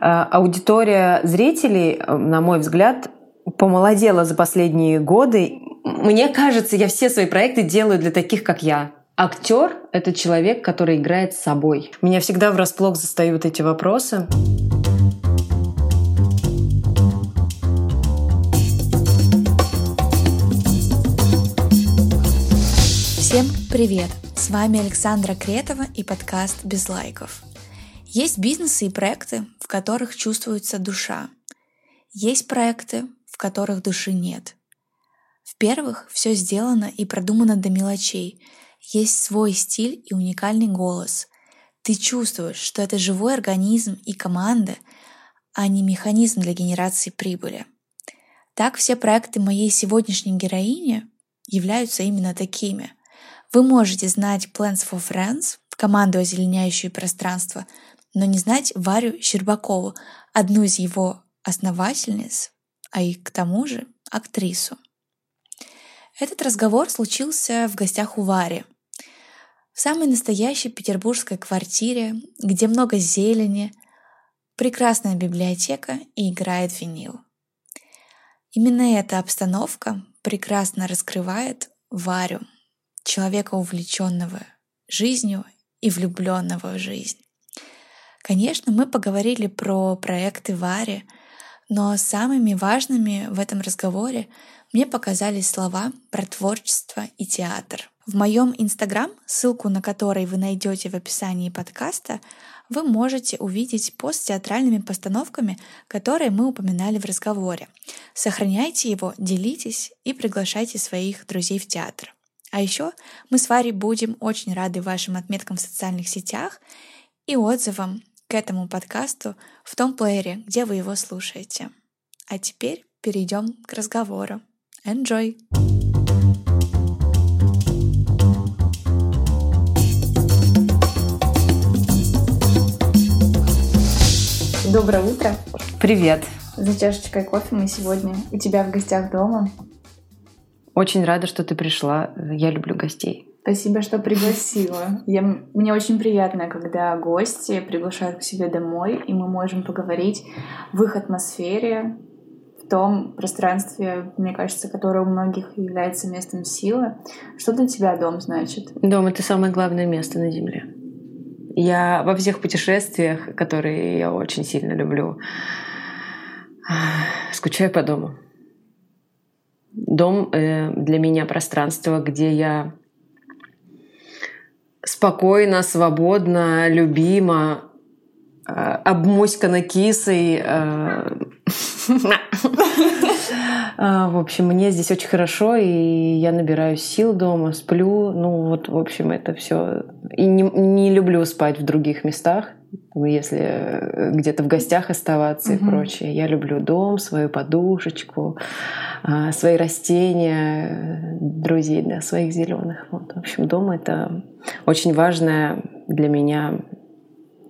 Аудитория зрителей, на мой взгляд, помолодела за последние годы. Мне кажется, я все свои проекты делаю для таких, как я. Актер — это человек, который играет с собой. Меня всегда врасплох застают эти вопросы. Всем привет! С вами Александра Кретова и подкаст «Без лайков». Есть бизнесы и проекты, в которых чувствуется душа. Есть проекты, в которых души нет. В первых все сделано и продумано до мелочей. Есть свой стиль и уникальный голос. Ты чувствуешь, что это живой организм и команда, а не механизм для генерации прибыли. Так все проекты моей сегодняшней героини являются именно такими. Вы можете знать Plans for Friends, команду озеленяющую пространство, но не знать Варю Щербакову, одну из его основательниц, а и к тому же актрису. Этот разговор случился в гостях у Вари, в самой настоящей петербургской квартире, где много зелени, прекрасная библиотека и играет винил. Именно эта обстановка прекрасно раскрывает Варю, человека увлеченного жизнью и влюбленного в жизнь. Конечно, мы поговорили про проекты Вари — но самыми важными в этом разговоре мне показались слова про творчество и театр. В моем инстаграм, ссылку на который вы найдете в описании подкаста, вы можете увидеть пост с театральными постановками, которые мы упоминали в разговоре. Сохраняйте его, делитесь и приглашайте своих друзей в театр. А еще мы с Варей будем очень рады вашим отметкам в социальных сетях и отзывам к этому подкасту в том плеере, где вы его слушаете. А теперь перейдем к разговору. Enjoy! Доброе утро! Привет! За чашечкой кофе мы сегодня у тебя в гостях дома. Очень рада, что ты пришла. Я люблю гостей. Спасибо, что пригласила. Я, мне очень приятно, когда гости приглашают к себе домой, и мы можем поговорить в их атмосфере, в том пространстве, мне кажется, которое у многих является местом силы. Что для тебя дом значит? Дом — это самое главное место на Земле. Я во всех путешествиях, которые я очень сильно люблю, скучаю по дому. Дом э, для меня пространство, где я спокойно, свободно, любимо, э, обмуськана кисой. Э, э, в общем, мне здесь очень хорошо, и я набираю сил дома, сплю. Ну вот, в общем, это все. И не, не люблю спать в других местах, если где-то в гостях оставаться угу. и прочее. Я люблю дом, свою подушечку, свои растения, друзей, да, своих зеленых. Вот, в общем, дом это очень важная для меня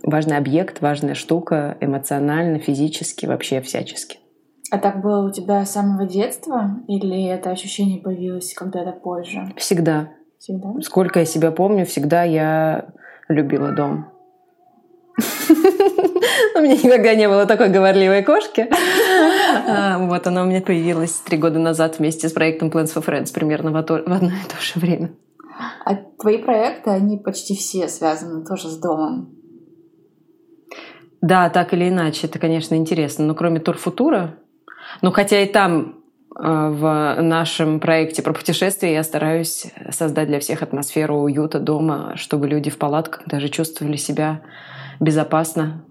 важный объект, важная штука эмоционально, физически, вообще всячески. А так было у тебя с самого детства или это ощущение появилось когда-то позже? Всегда. Всегда? Сколько я себя помню, всегда я любила дом. У меня никогда не было такой говорливой кошки. А, вот она у меня появилась три года назад вместе с проектом Plans for Friends примерно в одно и то же время. А твои проекты, они почти все связаны тоже с домом. Да, так или иначе, это, конечно, интересно. Но кроме Турфутура, ну хотя и там э, в нашем проекте про путешествия я стараюсь создать для всех атмосферу уюта дома, чтобы люди в палатках даже чувствовали себя безопасно,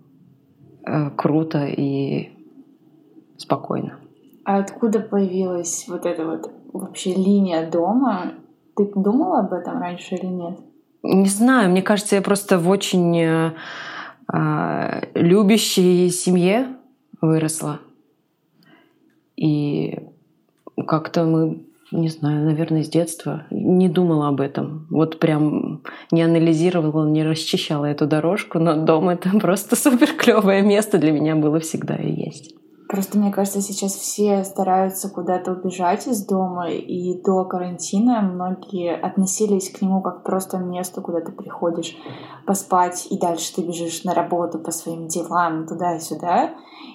э, круто и спокойно. А откуда появилась вот эта вот вообще линия дома ты думала об этом раньше или нет? Не знаю, мне кажется, я просто в очень э, любящей семье выросла. И как-то мы, не знаю, наверное, с детства не думала об этом. Вот прям не анализировала, не расчищала эту дорожку, но дом это просто супер клевое место для меня было всегда и есть. Просто мне кажется, сейчас все стараются куда-то убежать из дома, и до карантина многие относились к нему как просто место, куда ты приходишь поспать, и дальше ты бежишь на работу по своим делам туда и сюда.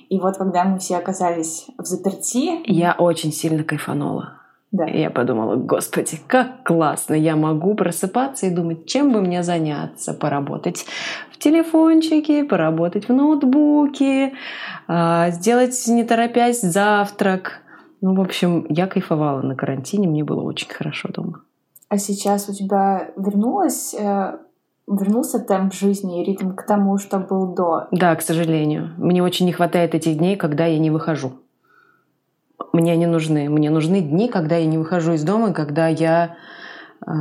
И вот когда мы все оказались в заперти... Я очень сильно кайфанула. Да. И я подумала, господи, как классно, я могу просыпаться и думать, чем бы мне заняться, поработать в телефончике, поработать в ноутбуке, а, сделать, не торопясь, завтрак. Ну, в общем, я кайфовала на карантине, мне было очень хорошо дома. А сейчас у тебя вернулась э, вернулся темп жизни и ритм к тому, что был до? Да, к сожалению. Мне очень не хватает этих дней, когда я не выхожу мне они нужны. Мне нужны дни, когда я не выхожу из дома, когда я э,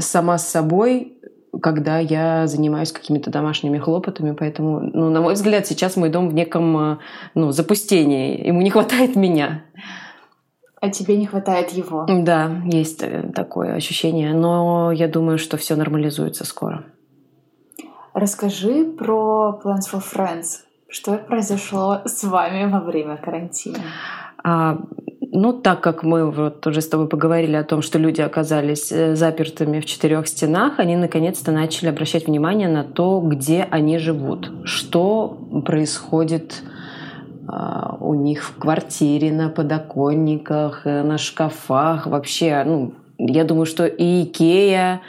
сама с собой, когда я занимаюсь какими-то домашними хлопотами. Поэтому, ну, на мой взгляд, сейчас мой дом в неком э, ну, запустении. Ему не хватает меня. А тебе не хватает его? Да, есть э, такое ощущение. Но я думаю, что все нормализуется скоро. Расскажи про Plans for Friends. Что произошло с вами во время карантина? А, ну, так как мы вот уже с тобой поговорили о том, что люди оказались э, запертыми в четырех стенах, они наконец-то начали обращать внимание на то, где они живут, что происходит а, у них в квартире, на подоконниках, э, на шкафах. Вообще, ну, я думаю, что и Икея,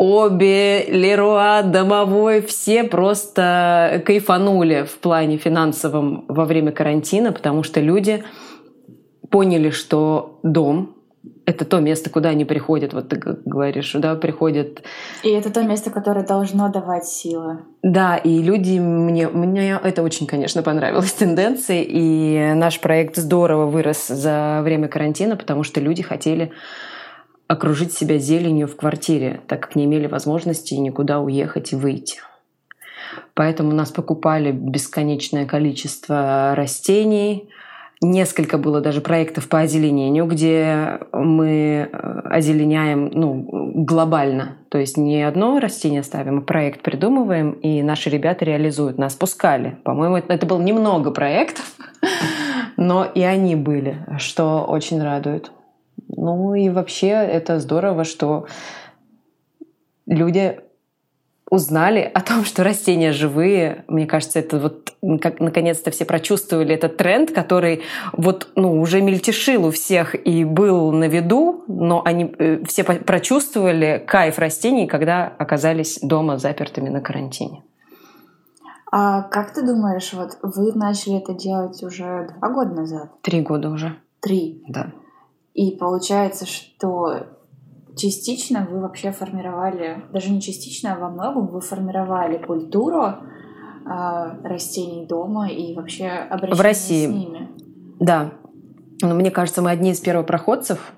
обе, Леруа, Домовой, все просто кайфанули в плане финансовом во время карантина, потому что люди поняли, что дом это то место, куда они приходят, вот ты говоришь, да, приходят. И это то место, которое должно давать силы. Да, и люди, мне, мне это очень, конечно, понравилась тенденция, и наш проект здорово вырос за время карантина, потому что люди хотели окружить себя зеленью в квартире, так как не имели возможности никуда уехать и выйти. Поэтому нас покупали бесконечное количество растений. Несколько было даже проектов по озеленению, где мы э, озеленяем ну, глобально. То есть не одно растение ставим, а проект придумываем, и наши ребята реализуют. Нас пускали. По-моему, это, это было немного проектов, но и они были, что очень радует. Ну и вообще это здорово, что люди узнали о том, что растения живые. Мне кажется, это вот как наконец-то все прочувствовали этот тренд, который вот ну, уже мельтешил у всех и был на виду, но они э, все прочувствовали кайф растений, когда оказались дома запертыми на карантине. А как ты думаешь, вот вы начали это делать уже два года назад? Три года уже. Три? Да. И получается, что частично вы вообще формировали, даже не частично, а во многом вы формировали культуру э, растений дома и вообще обращения в России. с ними. Да. Но мне кажется, мы одни из первопроходцев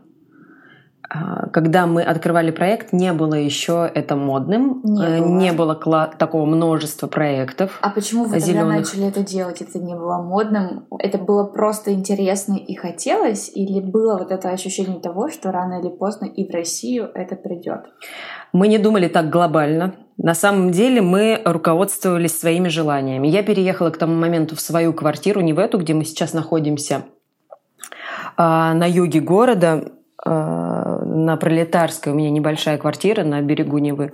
когда мы открывали проект, не было еще это модным, не э, было, не было такого множества проектов. А почему вы зеленых. тогда начали это делать? Это не было модным? Это было просто интересно и хотелось? Или было вот это ощущение того, что рано или поздно и в Россию это придет? Мы не думали так глобально. На самом деле мы руководствовались своими желаниями. Я переехала к тому моменту в свою квартиру, не в эту, где мы сейчас находимся, а на юге города на Пролетарской, у меня небольшая квартира на берегу Невы.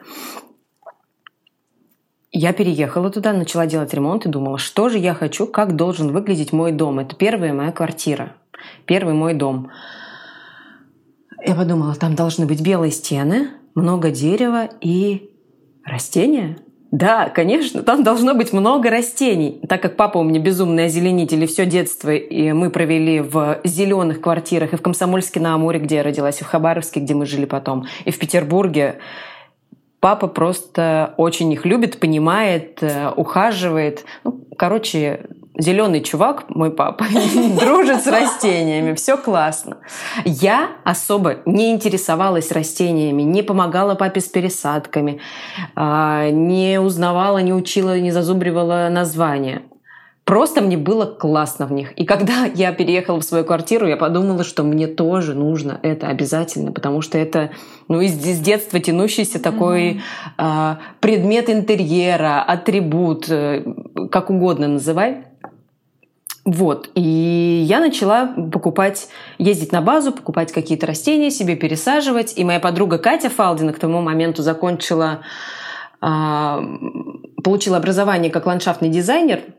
Я переехала туда, начала делать ремонт и думала, что же я хочу, как должен выглядеть мой дом. Это первая моя квартира, первый мой дом. Я подумала, там должны быть белые стены, много дерева и растения. Да, конечно, там должно быть много растений. Так как папа у меня безумный озеленитель, и все детство и мы провели в зеленых квартирах, и в Комсомольске на Амуре, где я родилась, и в Хабаровске, где мы жили потом, и в Петербурге. Папа просто очень их любит, понимает, э, ухаживает. Ну, короче, зеленый чувак, мой папа, дружит с растениями, все классно. Я особо не интересовалась растениями, не помогала папе с пересадками, а, не узнавала, не учила, не зазубривала названия. Просто мне было классно в них. И когда я переехала в свою квартиру, я подумала, что мне тоже нужно это обязательно, потому что это ну, из, из детства тянущийся такой mm-hmm. э, предмет интерьера, атрибут, э, как угодно называй Вот, и я начала покупать, ездить на базу, покупать какие-то растения, себе пересаживать. И моя подруга Катя Фалдина к тому моменту закончила, а, получила образование как ландшафтный дизайнер –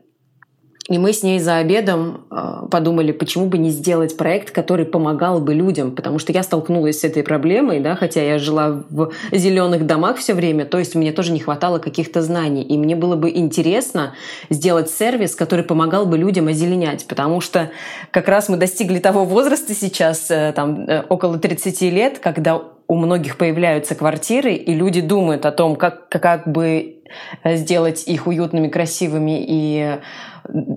и мы с ней за обедом э, подумали, почему бы не сделать проект, который помогал бы людям, потому что я столкнулась с этой проблемой, да, хотя я жила в зеленых домах все время, то есть мне тоже не хватало каких-то знаний, и мне было бы интересно сделать сервис, который помогал бы людям озеленять, потому что как раз мы достигли того возраста сейчас, э, там э, около 30 лет, когда у многих появляются квартиры, и люди думают о том, как, как бы сделать их уютными, красивыми и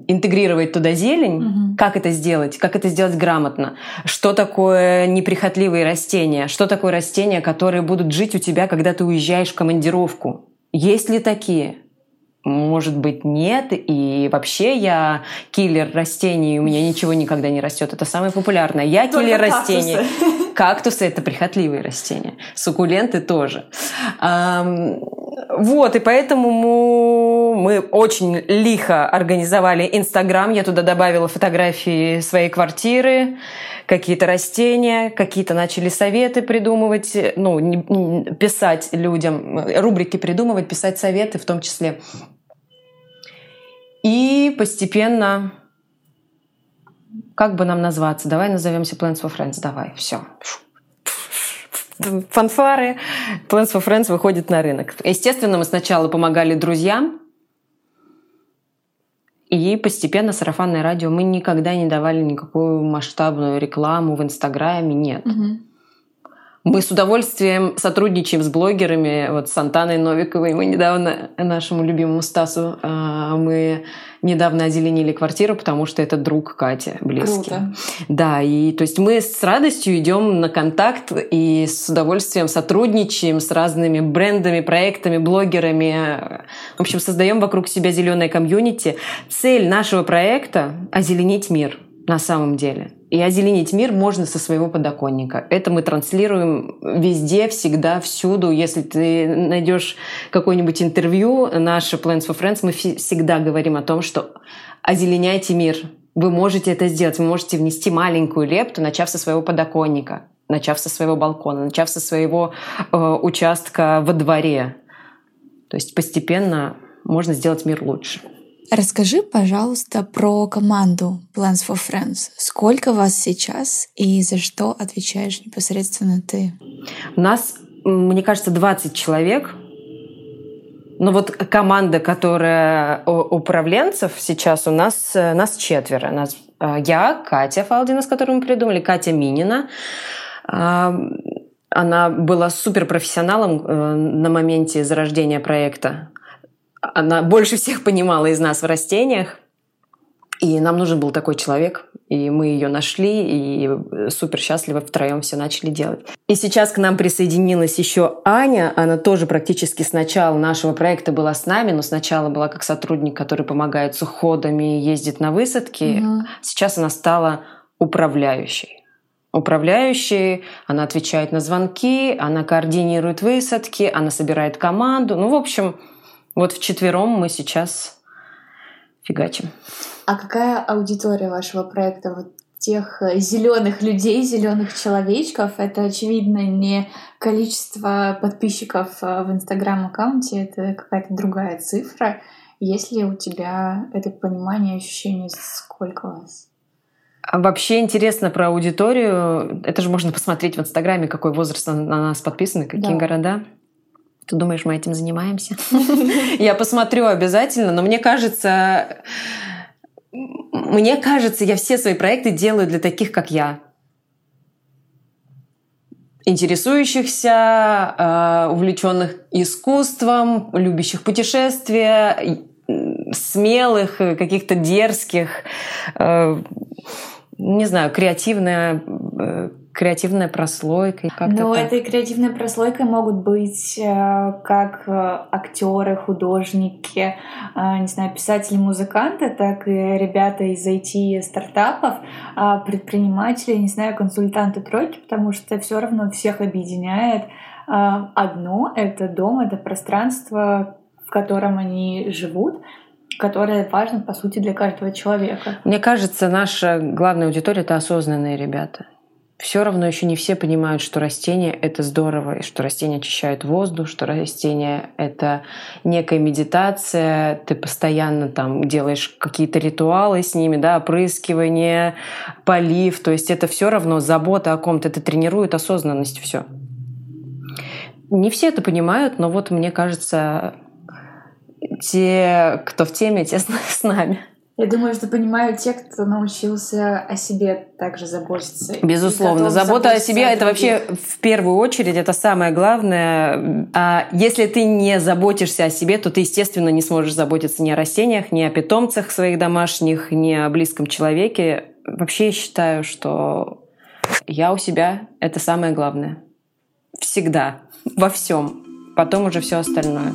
интегрировать туда зелень, угу. как это сделать, как это сделать грамотно, что такое неприхотливые растения, что такое растения, которые будут жить у тебя, когда ты уезжаешь в командировку. Есть ли такие? Может быть, нет. И вообще я киллер растений, у меня ничего никогда не растет. Это самое популярное. Я Только киллер кактусы. растений. Кактусы это прихотливые растения. Суккуленты тоже. Вот, и поэтому мы очень лихо организовали Инстаграм. Я туда добавила фотографии своей квартиры, какие-то растения, какие-то начали советы придумывать, ну, писать людям, рубрики придумывать, писать советы в том числе. И постепенно как бы нам назваться? Давай назовемся Plants for Friends. Давай, все фанфары, Plans for Friends выходит на рынок. Естественно, мы сначала помогали друзьям, и постепенно сарафанное радио мы никогда не давали никакую масштабную рекламу в Инстаграме, нет. Угу. Мы с удовольствием сотрудничаем с блогерами, вот с Антаной Новиковой. Мы недавно нашему любимому Стасу а, мы недавно озеленили квартиру, потому что это друг Катя близкий. Круто. Да, и то есть мы с радостью идем на контакт и с удовольствием сотрудничаем с разными брендами, проектами, блогерами. В общем, создаем вокруг себя зеленое комьюнити. Цель нашего проекта – озеленить мир на самом деле – и озеленить мир можно со своего подоконника. Это мы транслируем везде, всегда, всюду. Если ты найдешь какое-нибудь интервью, наше Plans for Friends, мы всегда говорим о том, что озеленяйте мир. Вы можете это сделать. Вы можете внести маленькую лепту, начав со своего подоконника, начав со своего балкона, начав со своего э, участка во дворе. То есть постепенно можно сделать мир лучше. Расскажи, пожалуйста, про команду Plans for Friends. Сколько вас сейчас и за что отвечаешь непосредственно ты? У нас, мне кажется, 20 человек. Но вот команда, которая управленцев сейчас у нас, э, нас четверо. Нас, э, я, Катя Фалдина, с которой мы придумали, Катя Минина. Она была суперпрофессионалом э, на моменте зарождения проекта она больше всех понимала из нас в растениях. И нам нужен был такой человек, и мы ее нашли, и супер счастливо втроем все начали делать. И сейчас к нам присоединилась еще Аня. Она тоже практически с начала нашего проекта была с нами, но сначала была как сотрудник, который помогает с уходами, ездит на высадки. Угу. Сейчас она стала управляющей. Управляющей, она отвечает на звонки, она координирует высадки, она собирает команду. Ну, в общем, вот вчетвером мы сейчас фигачим. А какая аудитория вашего проекта? Вот тех э, зеленых людей, зеленых человечков. Это, очевидно, не количество подписчиков э, в Инстаграм-аккаунте, это какая-то другая цифра. Есть ли у тебя это понимание, ощущение, сколько вас? А вообще интересно про аудиторию. Это же можно посмотреть в Инстаграме, какой возраст на нас подписаны, какие да. города. Ты думаешь, мы этим занимаемся? Я посмотрю обязательно, но мне кажется, мне кажется, я все свои проекты делаю для таких, как я. Интересующихся, э, увлеченных искусством, любящих путешествия, смелых, каких-то дерзких, э, не знаю, креативная э, креативная прослойка. Так. этой креативной прослойкой могут быть э, как э, актеры, художники, э, не знаю, писатели, музыканты, так и ребята из IT-стартапов, предприниматели, не знаю, консультанты тройки, потому что все равно всех объединяет одно — это дом, это пространство, в котором они живут — которое важно, по сути, для каждого человека. Мне кажется, наша главная аудитория — это осознанные ребята все равно еще не все понимают, что растения — это здорово, и что растения очищают воздух, что растения — это некая медитация, ты постоянно там делаешь какие-то ритуалы с ними, да, опрыскивание, полив, то есть это все равно забота о ком-то, это тренирует осознанность все. Не все это понимают, но вот мне кажется, те, кто в теме, те с нами. Я думаю, что понимаю те, кто научился о себе также заботиться. Безусловно. Забота о себе — это вообще в первую очередь, это самое главное. А если ты не заботишься о себе, то ты, естественно, не сможешь заботиться ни о растениях, ни о питомцах своих домашних, ни о близком человеке. Вообще я считаю, что я у себя — это самое главное. Всегда. Во всем. Потом уже все остальное.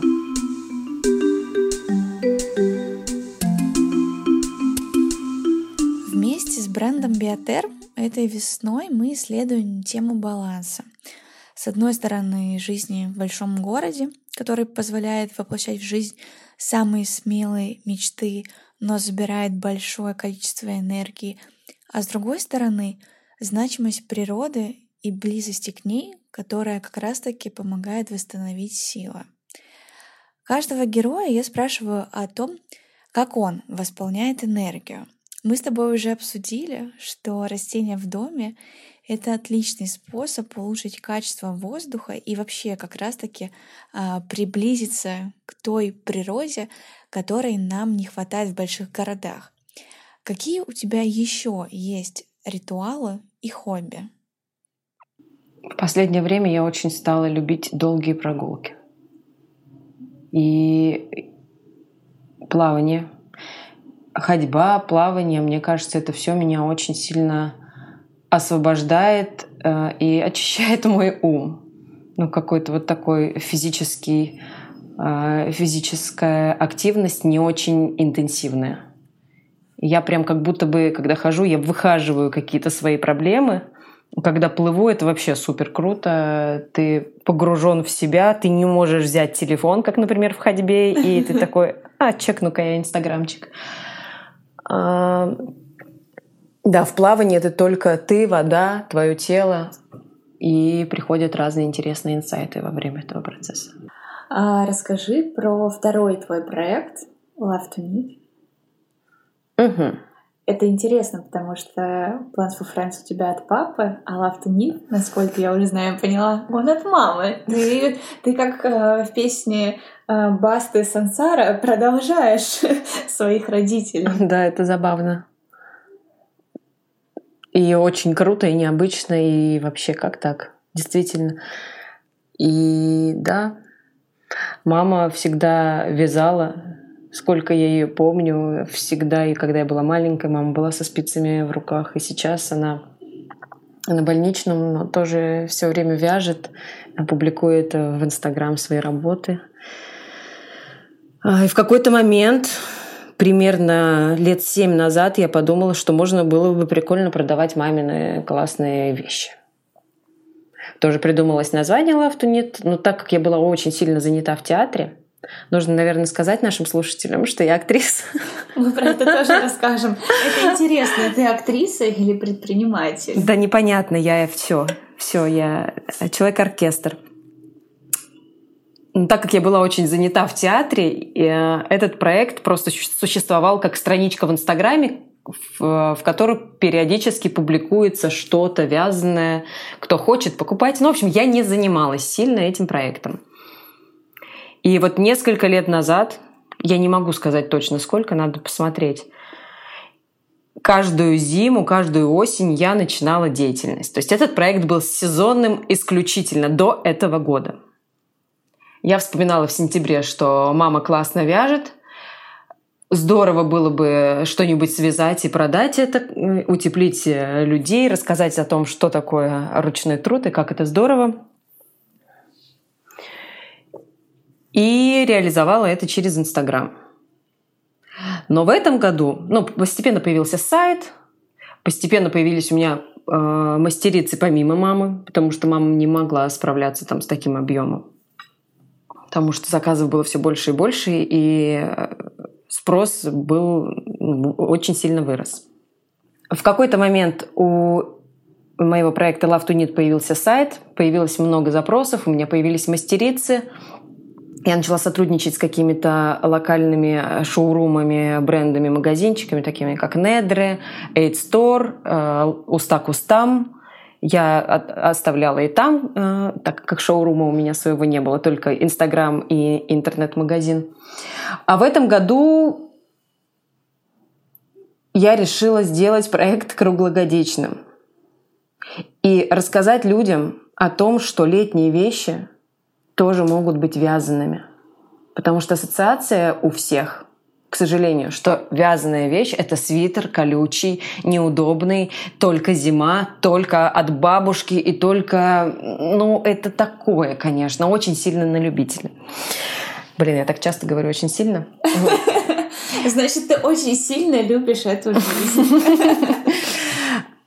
Брендом Биотер этой весной мы исследуем тему баланса. С одной стороны, жизни в большом городе, который позволяет воплощать в жизнь самые смелые мечты, но забирает большое количество энергии, а с другой стороны, значимость природы и близости к ней, которая как раз-таки помогает восстановить силы. Каждого героя я спрашиваю о том, как он восполняет энергию — мы с тобой уже обсудили, что растения в доме — это отличный способ улучшить качество воздуха и вообще как раз-таки а, приблизиться к той природе, которой нам не хватает в больших городах. Какие у тебя еще есть ритуалы и хобби? В последнее время я очень стала любить долгие прогулки. И плавание — ходьба, плавание, мне кажется, это все меня очень сильно освобождает э, и очищает мой ум. Ну, какой-то вот такой физический, э, физическая активность не очень интенсивная. Я прям как будто бы, когда хожу, я выхаживаю какие-то свои проблемы. Когда плыву, это вообще супер круто. Ты погружен в себя, ты не можешь взять телефон, как, например, в ходьбе, и ты такой, а, чекну-ка я инстаграмчик. А, да, в плавании это только ты, вода, твое тело, и приходят разные интересные инсайты во время этого процесса. А расскажи про второй твой проект Love to Meet. Угу. Это интересно, потому что Plans for Friends у тебя от папы, а Love to Meet, насколько я уже знаю, поняла, он от мамы. Ты, ты как э, в песне Басты Сансара продолжаешь своих родителей. Да, это забавно. И очень круто, и необычно, и вообще как так? Действительно. И да, мама всегда вязала Сколько я ее помню, всегда, и когда я была маленькая, мама была со спицами в руках, и сейчас она на больничном, но тоже все время вяжет, публикует в Инстаграм свои работы. И в какой-то момент, примерно лет семь назад, я подумала, что можно было бы прикольно продавать мамины классные вещи. Тоже придумалось название Love to Knit, но так как я была очень сильно занята в театре, Нужно, наверное, сказать нашим слушателям, что я актриса. Мы про это тоже расскажем. Это интересно, ты актриса или предприниматель? Да непонятно, я все. Все, я человек-оркестр. Так как я была очень занята в театре, э, этот проект просто существовал как страничка в Инстаграме, в, в которой периодически публикуется что-то вязаное, кто хочет покупать. Ну, в общем, я не занималась сильно этим проектом. И вот несколько лет назад, я не могу сказать точно сколько, надо посмотреть, каждую зиму, каждую осень я начинала деятельность. То есть этот проект был сезонным исключительно до этого года. Я вспоминала в сентябре, что мама классно вяжет, Здорово было бы что-нибудь связать и продать это, утеплить людей, рассказать о том, что такое ручной труд и как это здорово. и реализовала это через Инстаграм. Но в этом году, ну, постепенно появился сайт, постепенно появились у меня э, мастерицы помимо мамы, потому что мама не могла справляться там с таким объемом. Потому что заказов было все больше и больше, и э, спрос был ну, очень сильно вырос. В какой-то момент у моего проекта Love to Knit появился сайт, появилось много запросов, у меня появились мастерицы. Я начала сотрудничать с какими-то локальными шоурумами, брендами, магазинчиками, такими как Недре, Aid э, Уста Кустам. Я оставляла и там, э, так как шоурума у меня своего не было, только Инстаграм и интернет-магазин. А в этом году я решила сделать проект круглогодичным и рассказать людям о том, что летние вещи тоже могут быть вязаными. Потому что ассоциация у всех к сожалению, что вязаная вещь — это свитер колючий, неудобный, только зима, только от бабушки и только... Ну, это такое, конечно, очень сильно на любителя. Блин, я так часто говорю очень сильно. Значит, ты очень сильно любишь эту жизнь.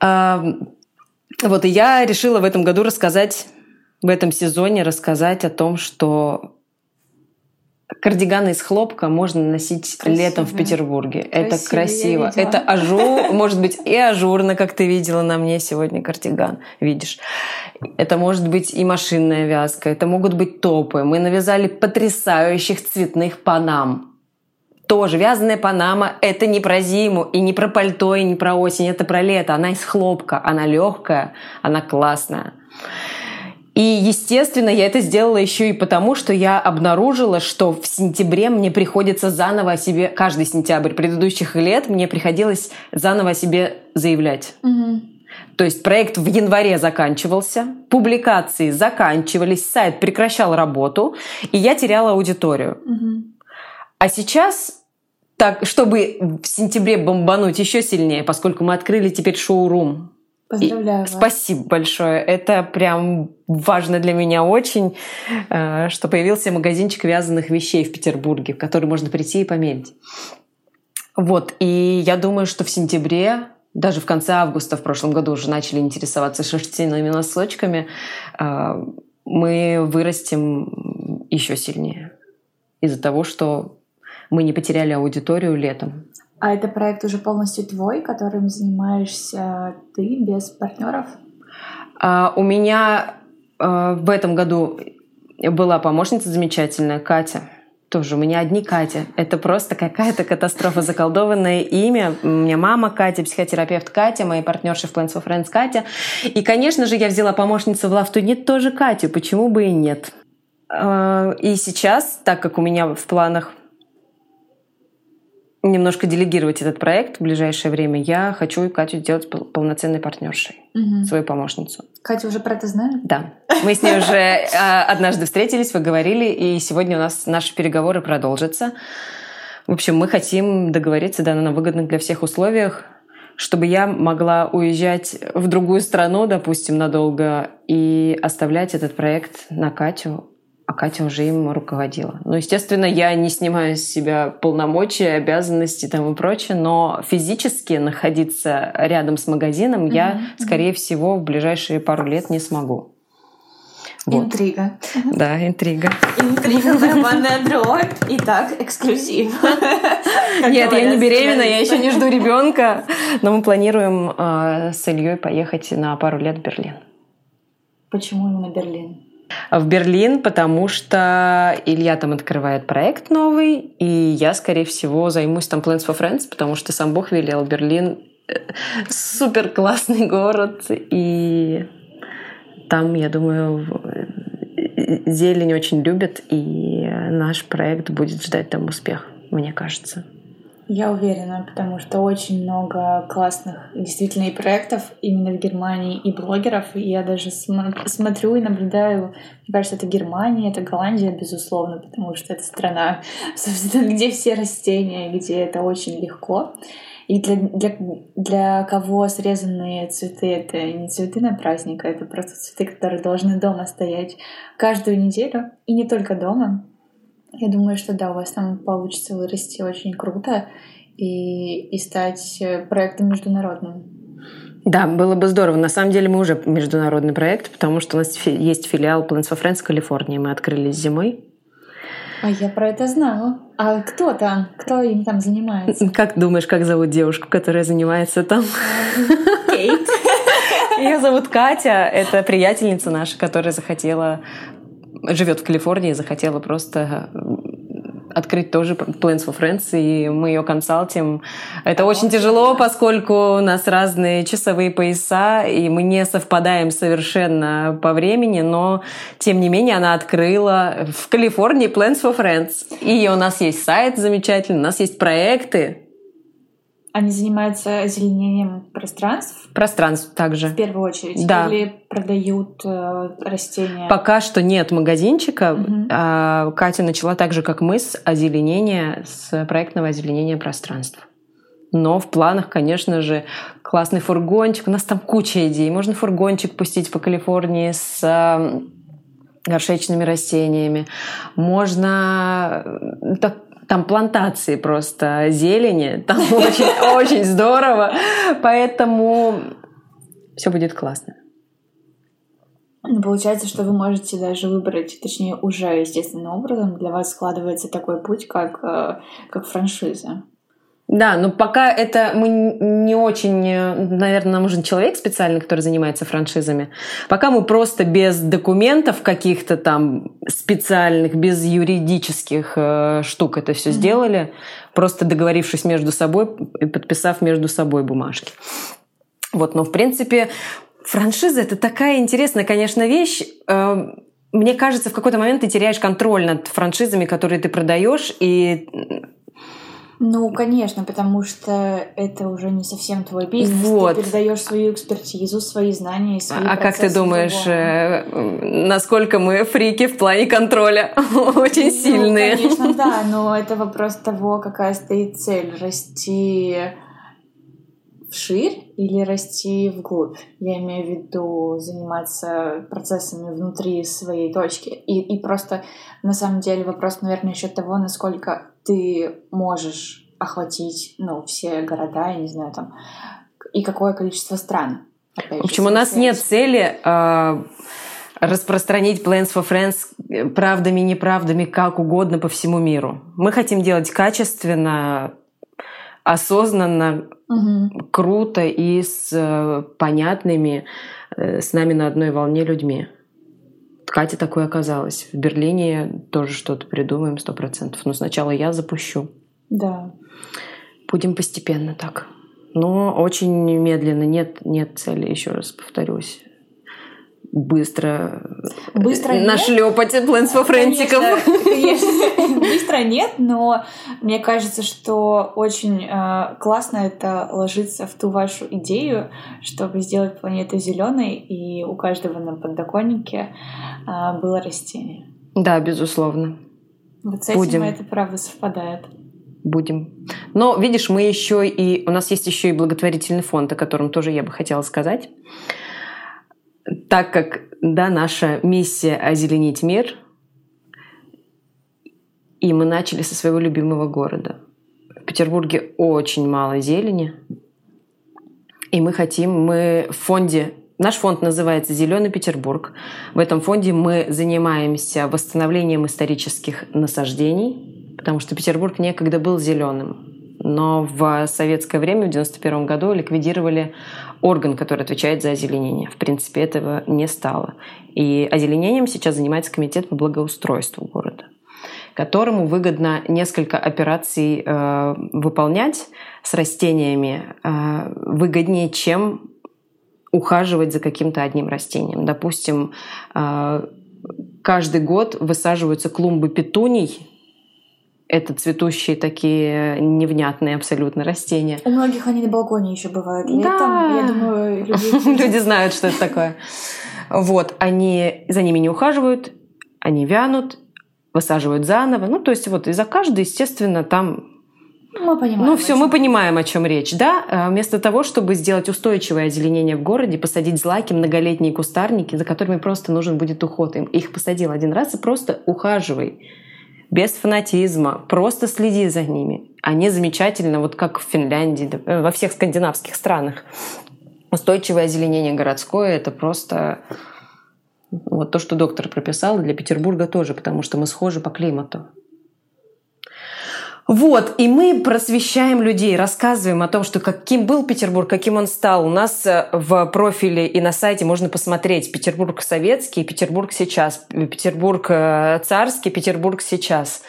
Вот и я решила в этом году рассказать, в этом сезоне рассказать о том, что Кардиганы из хлопка можно носить Красиво. летом в Петербурге. Красиво, это красиво. Это ажур, может быть, и ажурно, как ты видела на мне сегодня кардиган. Видишь. Это может быть и машинная вязка, это могут быть топы. Мы навязали потрясающих цветных панам. Тоже вязаная панама – это не про зиму, и не про пальто, и не про осень, это про лето. Она из хлопка, она легкая, она классная. И, естественно, я это сделала еще и потому, что я обнаружила, что в сентябре мне приходится заново о себе, каждый сентябрь предыдущих лет мне приходилось заново о себе заявлять. Угу. То есть проект в январе заканчивался, публикации заканчивались, сайт прекращал работу, и я теряла аудиторию. Угу. А сейчас так, чтобы в сентябре бомбануть еще сильнее, поскольку мы открыли теперь шоу-рум Поздравляю. И вас. Спасибо большое. Это прям важно для меня очень, э, что появился магазинчик вязаных вещей в Петербурге, в который можно прийти и померить. Вот, и я думаю, что в сентябре, даже в конце августа в прошлом году уже начали интересоваться шерстяными носочками, э, мы вырастем еще сильнее из-за того, что мы не потеряли аудиторию летом. А это проект уже полностью твой, которым занимаешься ты без партнеров? А, у меня а, в этом году была помощница замечательная, Катя. Тоже у меня одни Катя. Это просто какая-то катастрофа, заколдованное имя. У меня мама Катя, психотерапевт Катя, мои партнерши в Plans for Friends Катя. И, конечно же, я взяла помощницу в Love to Knit тоже Катю. Почему бы и нет? А, и сейчас, так как у меня в планах немножко делегировать этот проект в ближайшее время, я хочу Катю сделать полноценной партнершей, угу. свою помощницу. Катя уже про это знает? Да. Мы с ней уже а, однажды встретились, поговорили, и сегодня у нас наши переговоры продолжатся. В общем, мы хотим договориться да, на выгодных для всех условиях, чтобы я могла уезжать в другую страну, допустим, надолго, и оставлять этот проект на Катю, а Катя уже им руководила. Ну, естественно, я не снимаю с себя полномочия, обязанности там и прочее, но физически находиться рядом с магазином mm-hmm. я, скорее всего, в ближайшие пару лет не смогу. Вот. Интрига. Да, интрига. Интрига барабанная дробь. Итак, эксклюзив. Нет, я не беременна, я еще не жду ребенка. Но мы планируем э, с Ильей поехать на пару лет в Берлин. Почему именно Берлин? В Берлин, потому что Илья там открывает проект новый, и я, скорее всего, займусь там Plans for Friends, потому что сам Бог велел. Берлин э, супер классный город, и там, я думаю, зелень очень любят, и наш проект будет ждать там успех, мне кажется. Я уверена, потому что очень много классных действительно и проектов именно в Германии, и блогеров. И я даже смотрю и наблюдаю, мне кажется, это Германия, это Голландия, безусловно, потому что это страна, собственно, где все растения, где это очень легко. И для, для, для кого срезанные цветы — это не цветы на праздник, а это просто цветы, которые должны дома стоять каждую неделю, и не только дома, я думаю, что да, у вас там получится вырасти очень круто и, и стать э, проектом международным. Да, было бы здорово. На самом деле мы уже международный проект, потому что у нас есть филиал Plans for Friends в Калифорнии. Мы открылись зимой. А я про это знала. А кто там? Кто им там занимается? Как думаешь, как зовут девушку, которая занимается там? Кейт. Ее зовут Катя. Это приятельница наша, которая захотела живет в Калифорнии, захотела просто открыть тоже Plans for Friends, и мы ее консалтим. Это очень тяжело, поскольку у нас разные часовые пояса, и мы не совпадаем совершенно по времени, но тем не менее она открыла в Калифорнии Plans for Friends. И у нас есть сайт замечательный, у нас есть проекты, они занимаются озеленением пространств? Пространств также. В первую очередь? Да. Или продают э, растения? Пока что нет магазинчика. Угу. А Катя начала так же, как мы, с озеленения, с проектного озеленения пространств. Но в планах, конечно же, классный фургончик. У нас там куча идей. Можно фургончик пустить по Калифорнии с горшечными растениями. Можно так, там плантации просто зелени, там очень, очень здорово, поэтому все будет классно. Ну, получается, что вы можете даже выбрать, точнее, уже естественным образом для вас складывается такой путь, как, э, как франшиза. Да, но пока это мы не очень, наверное, нам нужен человек специальный, который занимается франшизами. Пока мы просто без документов каких-то там специальных, без юридических э, штук это все mm-hmm. сделали, просто договорившись между собой и подписав между собой бумажки. Вот, но в принципе франшиза это такая интересная, конечно, вещь. Э, мне кажется, в какой-то момент ты теряешь контроль над франшизами, которые ты продаешь, и ну, конечно, потому что это уже не совсем твой бизнес. Вот. Ты передаешь свою экспертизу, свои знания, свои А как ты думаешь, э, насколько мы фрики в плане контроля? Очень ну, сильные. Конечно, да, но это вопрос того, какая стоит цель. Расти вширь или расти вглубь. Я имею в виду заниматься процессами внутри своей точки. И, и просто на самом деле вопрос, наверное, еще того, насколько ты можешь охватить, ну, все города, я не знаю, там, и какое количество стран. Опять в общем, у нас нет цели э, распространить Plans for Friends правдами, неправдами, как угодно по всему миру. Мы хотим делать качественно, осознанно, угу. круто и с э, понятными, э, с нами на одной волне людьми. Катя такой оказалась. В Берлине тоже что-то придумаем, сто процентов. Но сначала я запущу. Да. Будем постепенно так. Но очень медленно. Нет, нет цели, еще раз повторюсь быстро, быстро нашлепать Plans for. Конечно, быстро нет, но мне кажется, что очень э, классно это ложится в ту вашу идею, чтобы сделать планету зеленой, и у каждого на подоконнике э, было растение. Да, безусловно. Вот с этим Будем. это правда совпадает будем. Но видишь, мы еще и у нас есть еще и благотворительный фонд, о котором тоже я бы хотела сказать так как да, наша миссия озеленить мир, и мы начали со своего любимого города. В Петербурге очень мало зелени, и мы хотим, мы в фонде Наш фонд называется «Зеленый Петербург». В этом фонде мы занимаемся восстановлением исторических насаждений, потому что Петербург некогда был зеленым но в советское время, в 1991 году, ликвидировали орган, который отвечает за озеленение. В принципе, этого не стало. И озеленением сейчас занимается комитет по благоустройству города которому выгодно несколько операций э, выполнять с растениями э, выгоднее, чем ухаживать за каким-то одним растением. Допустим, э, каждый год высаживаются клумбы петуний это цветущие такие невнятные абсолютно растения. У многих они на балконе еще бывают. Летом, да. я думаю, люди... люди знают, что это такое. Вот, они за ними не ухаживают, они вянут, высаживают заново. Ну, то есть вот из-за каждой, естественно, там мы понимаем. Ну, все, мы понимаем, о чем речь, да? А вместо того, чтобы сделать устойчивое озеленение в городе, посадить злаки, многолетние кустарники, за которыми просто нужен будет уход. Их посадил один раз и просто ухаживай без фанатизма, просто следи за ними. Они замечательно, вот как в Финляндии, э, во всех скандинавских странах. Устойчивое озеленение городское — это просто вот то, что доктор прописал, для Петербурга тоже, потому что мы схожи по климату. Вот, и мы просвещаем людей, рассказываем о том, что каким был Петербург, каким он стал. У нас э, в профиле и на сайте можно посмотреть Петербург советский, Петербург сейчас, Петербург э, царский, Петербург сейчас.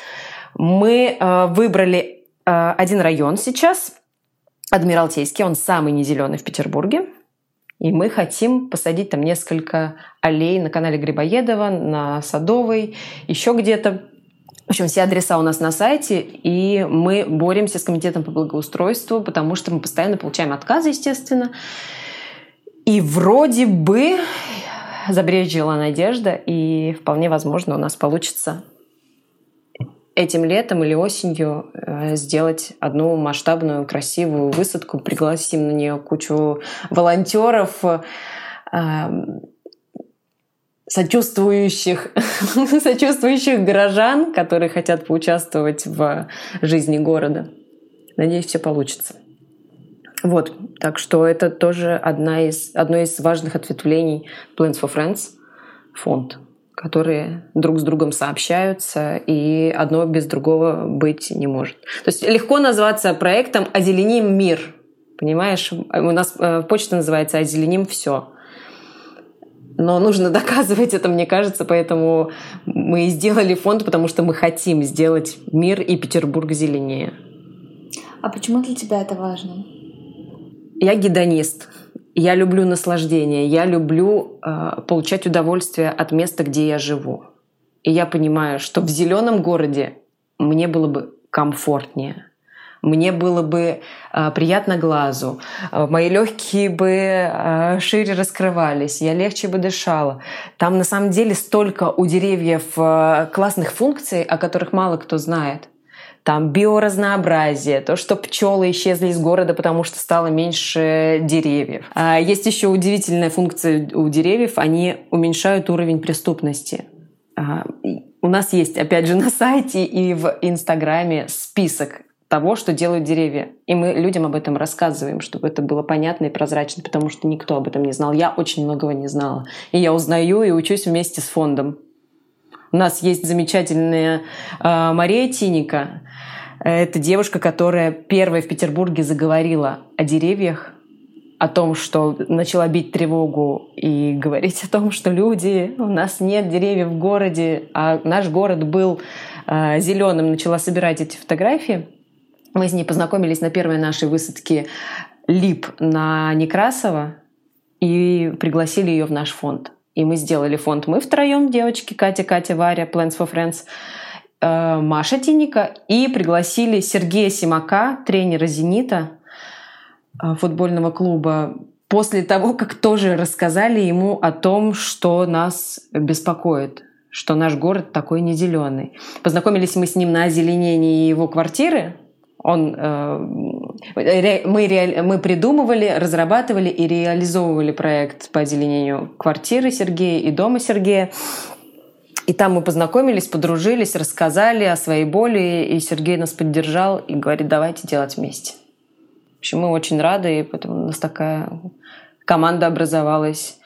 Мы э, выбрали один район сейчас, Адмиралтейский, он самый не зеленый в Петербурге. И мы хотим посадить там несколько аллей на канале Грибоедова, на Садовой, еще где-то в общем, все адреса у нас на сайте, и мы боремся с комитетом по благоустройству, потому что мы постоянно получаем отказы, естественно. И вроде бы забрежила надежда, и вполне возможно у нас получится этим летом или осенью э, сделать одну масштабную, красивую высадку, пригласим на нее кучу волонтеров, эм, сочувствующих, сочувствующих горожан, которые хотят поучаствовать в жизни города. Надеюсь, все получится. Вот, так что это тоже одна из, одно из важных ответвлений Plans for Friends фонд, которые друг с другом сообщаются, и одно без другого быть не может. То есть легко назваться проектом «Озеленим мир». Понимаешь, у нас э, почта называется «Озеленим все» но нужно доказывать это, мне кажется, поэтому мы и сделали фонд, потому что мы хотим сделать мир и Петербург зеленее. А почему для тебя это важно? Я гедонист. Я люблю наслаждение. Я люблю э, получать удовольствие от места, где я живу. И я понимаю, что в зеленом городе мне было бы комфортнее мне было бы э, приятно глазу, э, мои легкие бы э, шире раскрывались, я легче бы дышала. Там на самом деле столько у деревьев классных функций, о которых мало кто знает. Там биоразнообразие, то, что пчелы исчезли из города, потому что стало меньше деревьев. А есть еще удивительная функция у деревьев, они уменьшают уровень преступности. А, у нас есть, опять же, на сайте и в Инстаграме список того, что делают деревья. И мы людям об этом рассказываем, чтобы это было понятно и прозрачно, потому что никто об этом не знал. Я очень многого не знала. И я узнаю и учусь вместе с фондом. У нас есть замечательная э, Мария Тиника. Это девушка, которая первая в Петербурге заговорила о деревьях, о том, что начала бить тревогу и говорить о том, что люди, у нас нет деревьев в городе, а наш город был э, зеленым, начала собирать эти фотографии. Мы с ней познакомились на первой нашей высадке Лип на Некрасова и пригласили ее в наш фонд. И мы сделали фонд мы втроем, девочки, Катя, Катя, Варя, Plans for Friends, э, Маша Тиника, и пригласили Сергея Симака, тренера «Зенита», э, футбольного клуба, после того, как тоже рассказали ему о том, что нас беспокоит, что наш город такой не зеленый. Познакомились мы с ним на озеленении его квартиры, он, э, мы, ре, мы придумывали, разрабатывали и реализовывали проект по озеленению квартиры Сергея и дома Сергея. И там мы познакомились, подружились, рассказали о своей боли, и Сергей нас поддержал и говорит, давайте делать вместе. В общем, мы очень рады, и поэтому у нас такая команда образовалась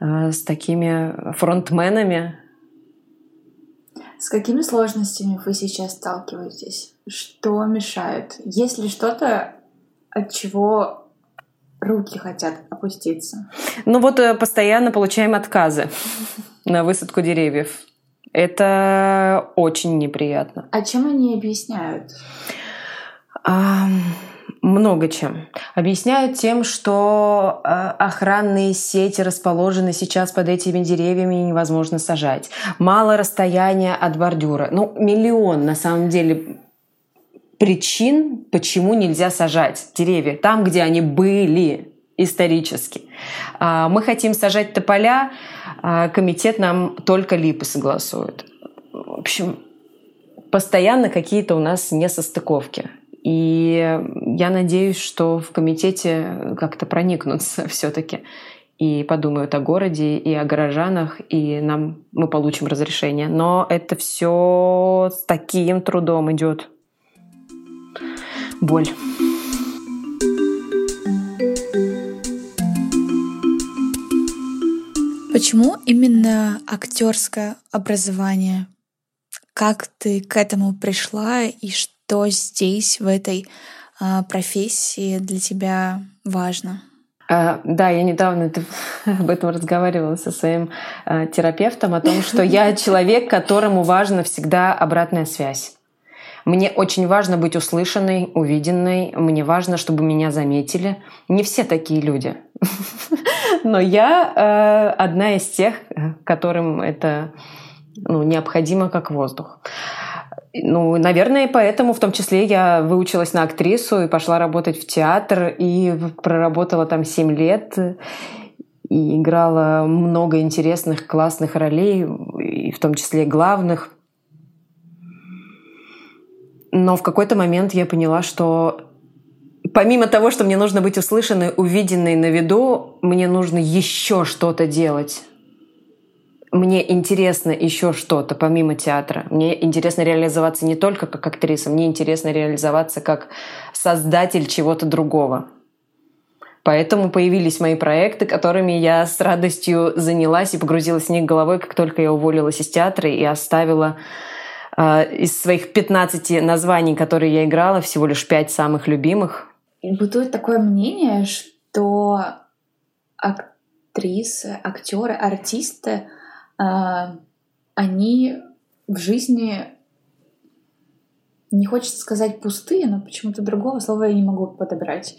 э, с такими фронтменами, с какими сложностями вы сейчас сталкиваетесь? Что мешает? Есть ли что-то, от чего руки хотят опуститься? Ну вот э, постоянно получаем отказы на высадку деревьев. Это очень неприятно. А чем они объясняют? Много чем. Объясняют тем, что э, охранные сети расположены сейчас под этими деревьями и невозможно сажать. Мало расстояния от бордюра. Ну, миллион на самом деле причин, почему нельзя сажать деревья там, где они были исторически. А, мы хотим сажать тополя, а комитет нам только липы согласует. В общем, постоянно какие-то у нас несостыковки. И я надеюсь, что в комитете как-то проникнутся все-таки и подумают о городе и о горожанах, и нам мы получим разрешение. Но это все с таким трудом идет. Боль. Почему именно актерское образование? Как ты к этому пришла и что что здесь, в этой а, профессии для тебя важно? А, да, я недавно об этом разговаривала со своим а, терапевтом, о том, что я человек, которому важна всегда обратная связь. Мне очень важно быть услышанной, увиденной. Мне важно, чтобы меня заметили. Не все такие люди. Но я э, одна из тех, которым это ну, необходимо как воздух. Ну, наверное, поэтому в том числе я выучилась на актрису и пошла работать в театр, и проработала там 7 лет, и играла много интересных, классных ролей, и в том числе главных. Но в какой-то момент я поняла, что помимо того, что мне нужно быть услышанной, увиденной на виду, мне нужно еще что-то делать мне интересно еще что-то помимо театра. Мне интересно реализоваться не только как актриса, мне интересно реализоваться как создатель чего-то другого. Поэтому появились мои проекты, которыми я с радостью занялась и погрузилась в них головой, как только я уволилась из театра и оставила э, из своих 15 названий, которые я играла, всего лишь 5 самых любимых. Бытует такое мнение, что актрисы, актеры, артисты они в жизни, не хочется сказать пустые, но почему-то другого слова я не могу подобрать.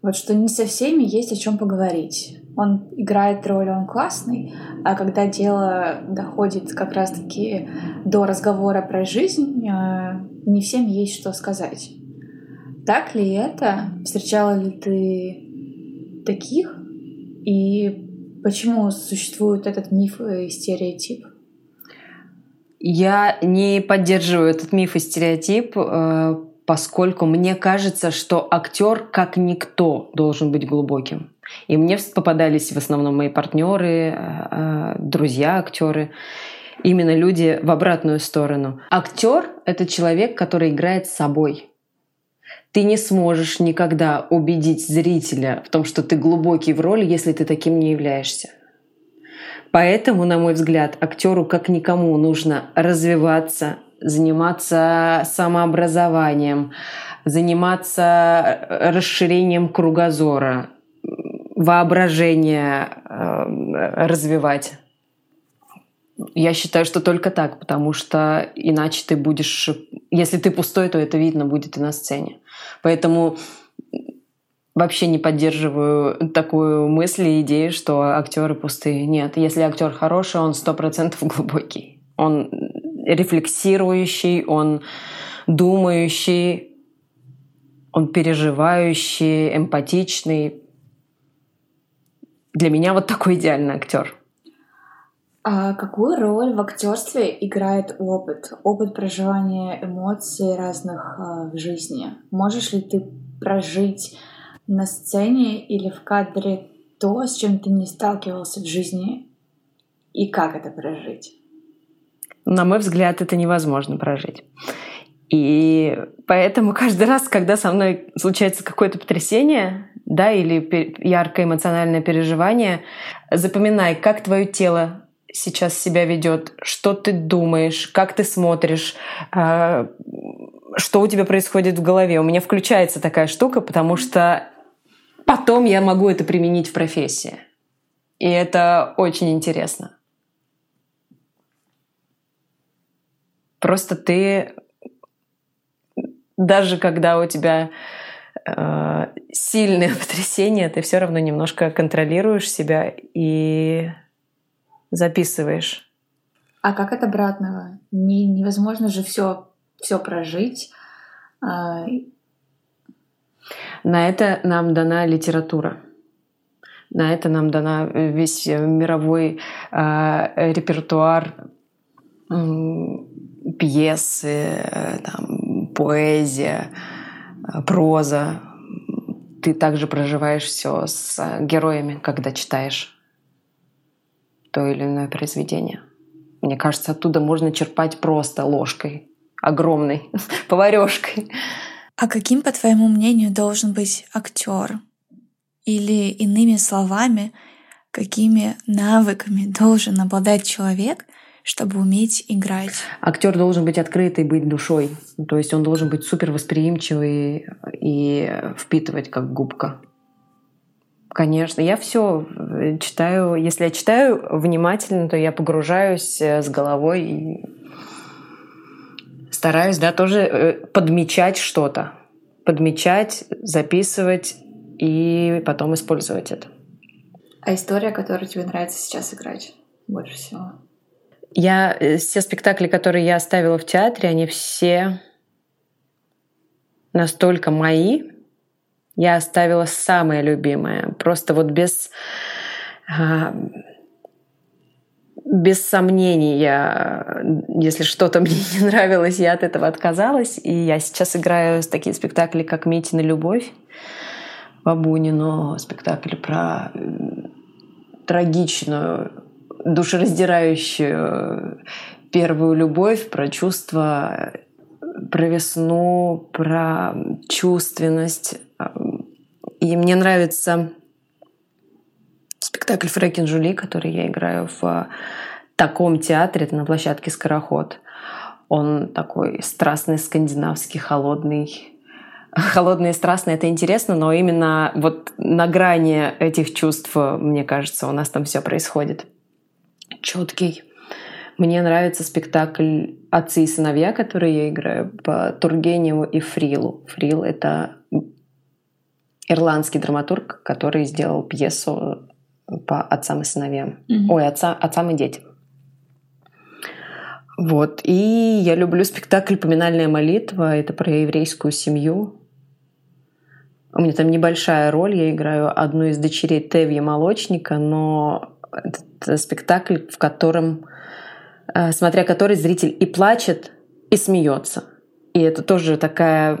Вот что не со всеми есть о чем поговорить. Он играет роль, он классный, а когда дело доходит как раз-таки до разговора про жизнь, а, не всем есть что сказать. Так ли это? Встречала ли ты таких? И Почему существует этот миф и стереотип? Я не поддерживаю этот миф и стереотип, э, поскольку мне кажется, что актер как никто должен быть глубоким. И мне попадались в основном мои партнеры, э, э, друзья актеры, именно люди в обратную сторону. Актер — это человек, который играет с собой. Ты не сможешь никогда убедить зрителя в том, что ты глубокий в роли, если ты таким не являешься. Поэтому, на мой взгляд, актеру как никому нужно развиваться, заниматься самообразованием, заниматься расширением кругозора, воображение э, развивать. Я считаю, что только так, потому что иначе ты будешь... Если ты пустой, то это видно будет и на сцене. Поэтому вообще не поддерживаю такую мысль и идею, что актеры пустые. Нет, если актер хороший, он сто процентов глубокий. Он рефлексирующий, он думающий, он переживающий, эмпатичный. Для меня вот такой идеальный актер. А какую роль в актерстве играет опыт? Опыт проживания эмоций разных э, в жизни. Можешь ли ты прожить на сцене или в кадре то, с чем ты не сталкивался в жизни, и как это прожить? На мой взгляд, это невозможно прожить. И поэтому каждый раз, когда со мной случается какое-то потрясение, да, или яркое эмоциональное переживание, запоминай, как твое тело сейчас себя ведет, что ты думаешь, как ты смотришь, а, что у тебя происходит в голове. У меня включается такая штука, потому что потом я могу это применить в профессии. И это очень интересно. Просто ты, даже когда у тебя э, сильное потрясение, ты все равно немножко контролируешь себя и записываешь. А как от обратного? Не, невозможно же все, все прожить. А... На это нам дана литература. На это нам дана весь мировой э, репертуар э, пьесы, там, поэзия, проза. Ты также проживаешь все с героями, когда читаешь то или иное произведение. Мне кажется, оттуда можно черпать просто ложкой, огромной, поварешкой. А каким, по твоему мнению, должен быть актер? Или иными словами, какими навыками должен обладать человек, чтобы уметь играть? Актер должен быть открытый, быть душой. То есть он должен быть супер восприимчивый и впитывать как губка. Конечно, я все читаю. Если я читаю внимательно, то я погружаюсь э, с головой и стараюсь, да, тоже э, подмечать что-то. Подмечать, записывать и потом использовать это. А история, которую тебе нравится сейчас играть больше всего? Я э, все спектакли, которые я оставила в театре, они все настолько мои. Я оставила самое любимое. Просто вот без а, без сомнений, я, если что-то мне не нравилось, я от этого отказалась. И я сейчас играю такие спектакли, как «Митина любовь» Бабунину, спектакль про трагичную, душераздирающую первую любовь, про чувство, про весну, про чувственность. И мне нравится спектакль Фрэкин Жули, который я играю в таком театре, это на площадке Скороход. Он такой страстный, скандинавский, холодный. Холодный и страстный — это интересно, но именно вот на грани этих чувств, мне кажется, у нас там все происходит. Четкий. Мне нравится спектакль «Отцы и сыновья», который я играю по Тургеневу и Фрилу. Фрил — это ирландский драматург, который сделал пьесу по отцам и сыновьям. Mm-hmm. Ой, отца, отцам и детям. Вот. И я люблю спектакль «Поминальная молитва». Это про еврейскую семью. У меня там небольшая роль. Я играю одну из дочерей Тевья Молочника, но это спектакль, в котором, э, смотря который зритель и плачет, и смеется. И это тоже такая...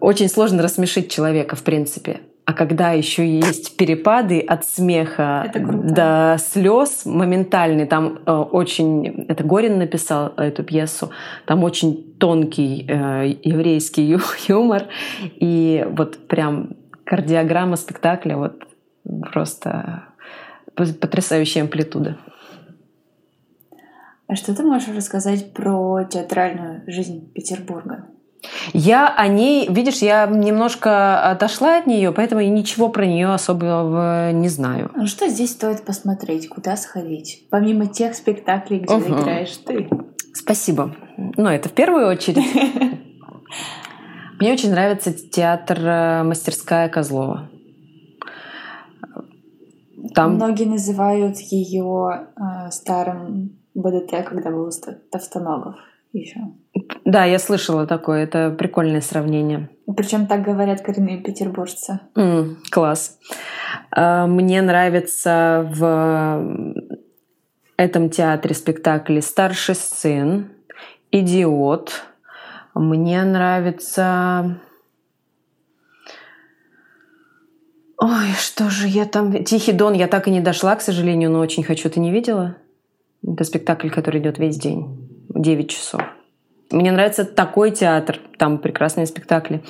Очень сложно рассмешить человека, в принципе. А когда еще есть перепады от смеха до слез моментальный, там э, очень, это Горин написал эту пьесу, там очень тонкий э, еврейский ю, юмор, и вот прям кардиограмма спектакля вот просто потрясающая амплитуда. А что ты можешь рассказать про театральную жизнь Петербурга? Я о ней, видишь, я немножко отошла от нее, поэтому я ничего про нее особо не знаю. Ну что здесь стоит посмотреть, куда сходить, помимо тех спектаклей, где угу. играешь ты? Спасибо. Ну, это в первую очередь. Мне очень нравится театр э, «Мастерская Козлова». Там... Многие называют ее э, старым БДТ, когда был Товстоногов еще. Да, я слышала такое. Это прикольное сравнение. Причем так говорят коренные петербуржцы. Mm, класс. А, мне нравится в этом театре спектакли «Старший сын», «Идиот». Мне нравится... Ой, что же я там... «Тихий дон» я так и не дошла, к сожалению, но очень хочу. Ты не видела? Это спектакль, который идет весь день. 9 часов. Мне нравится такой театр, там прекрасные спектакли.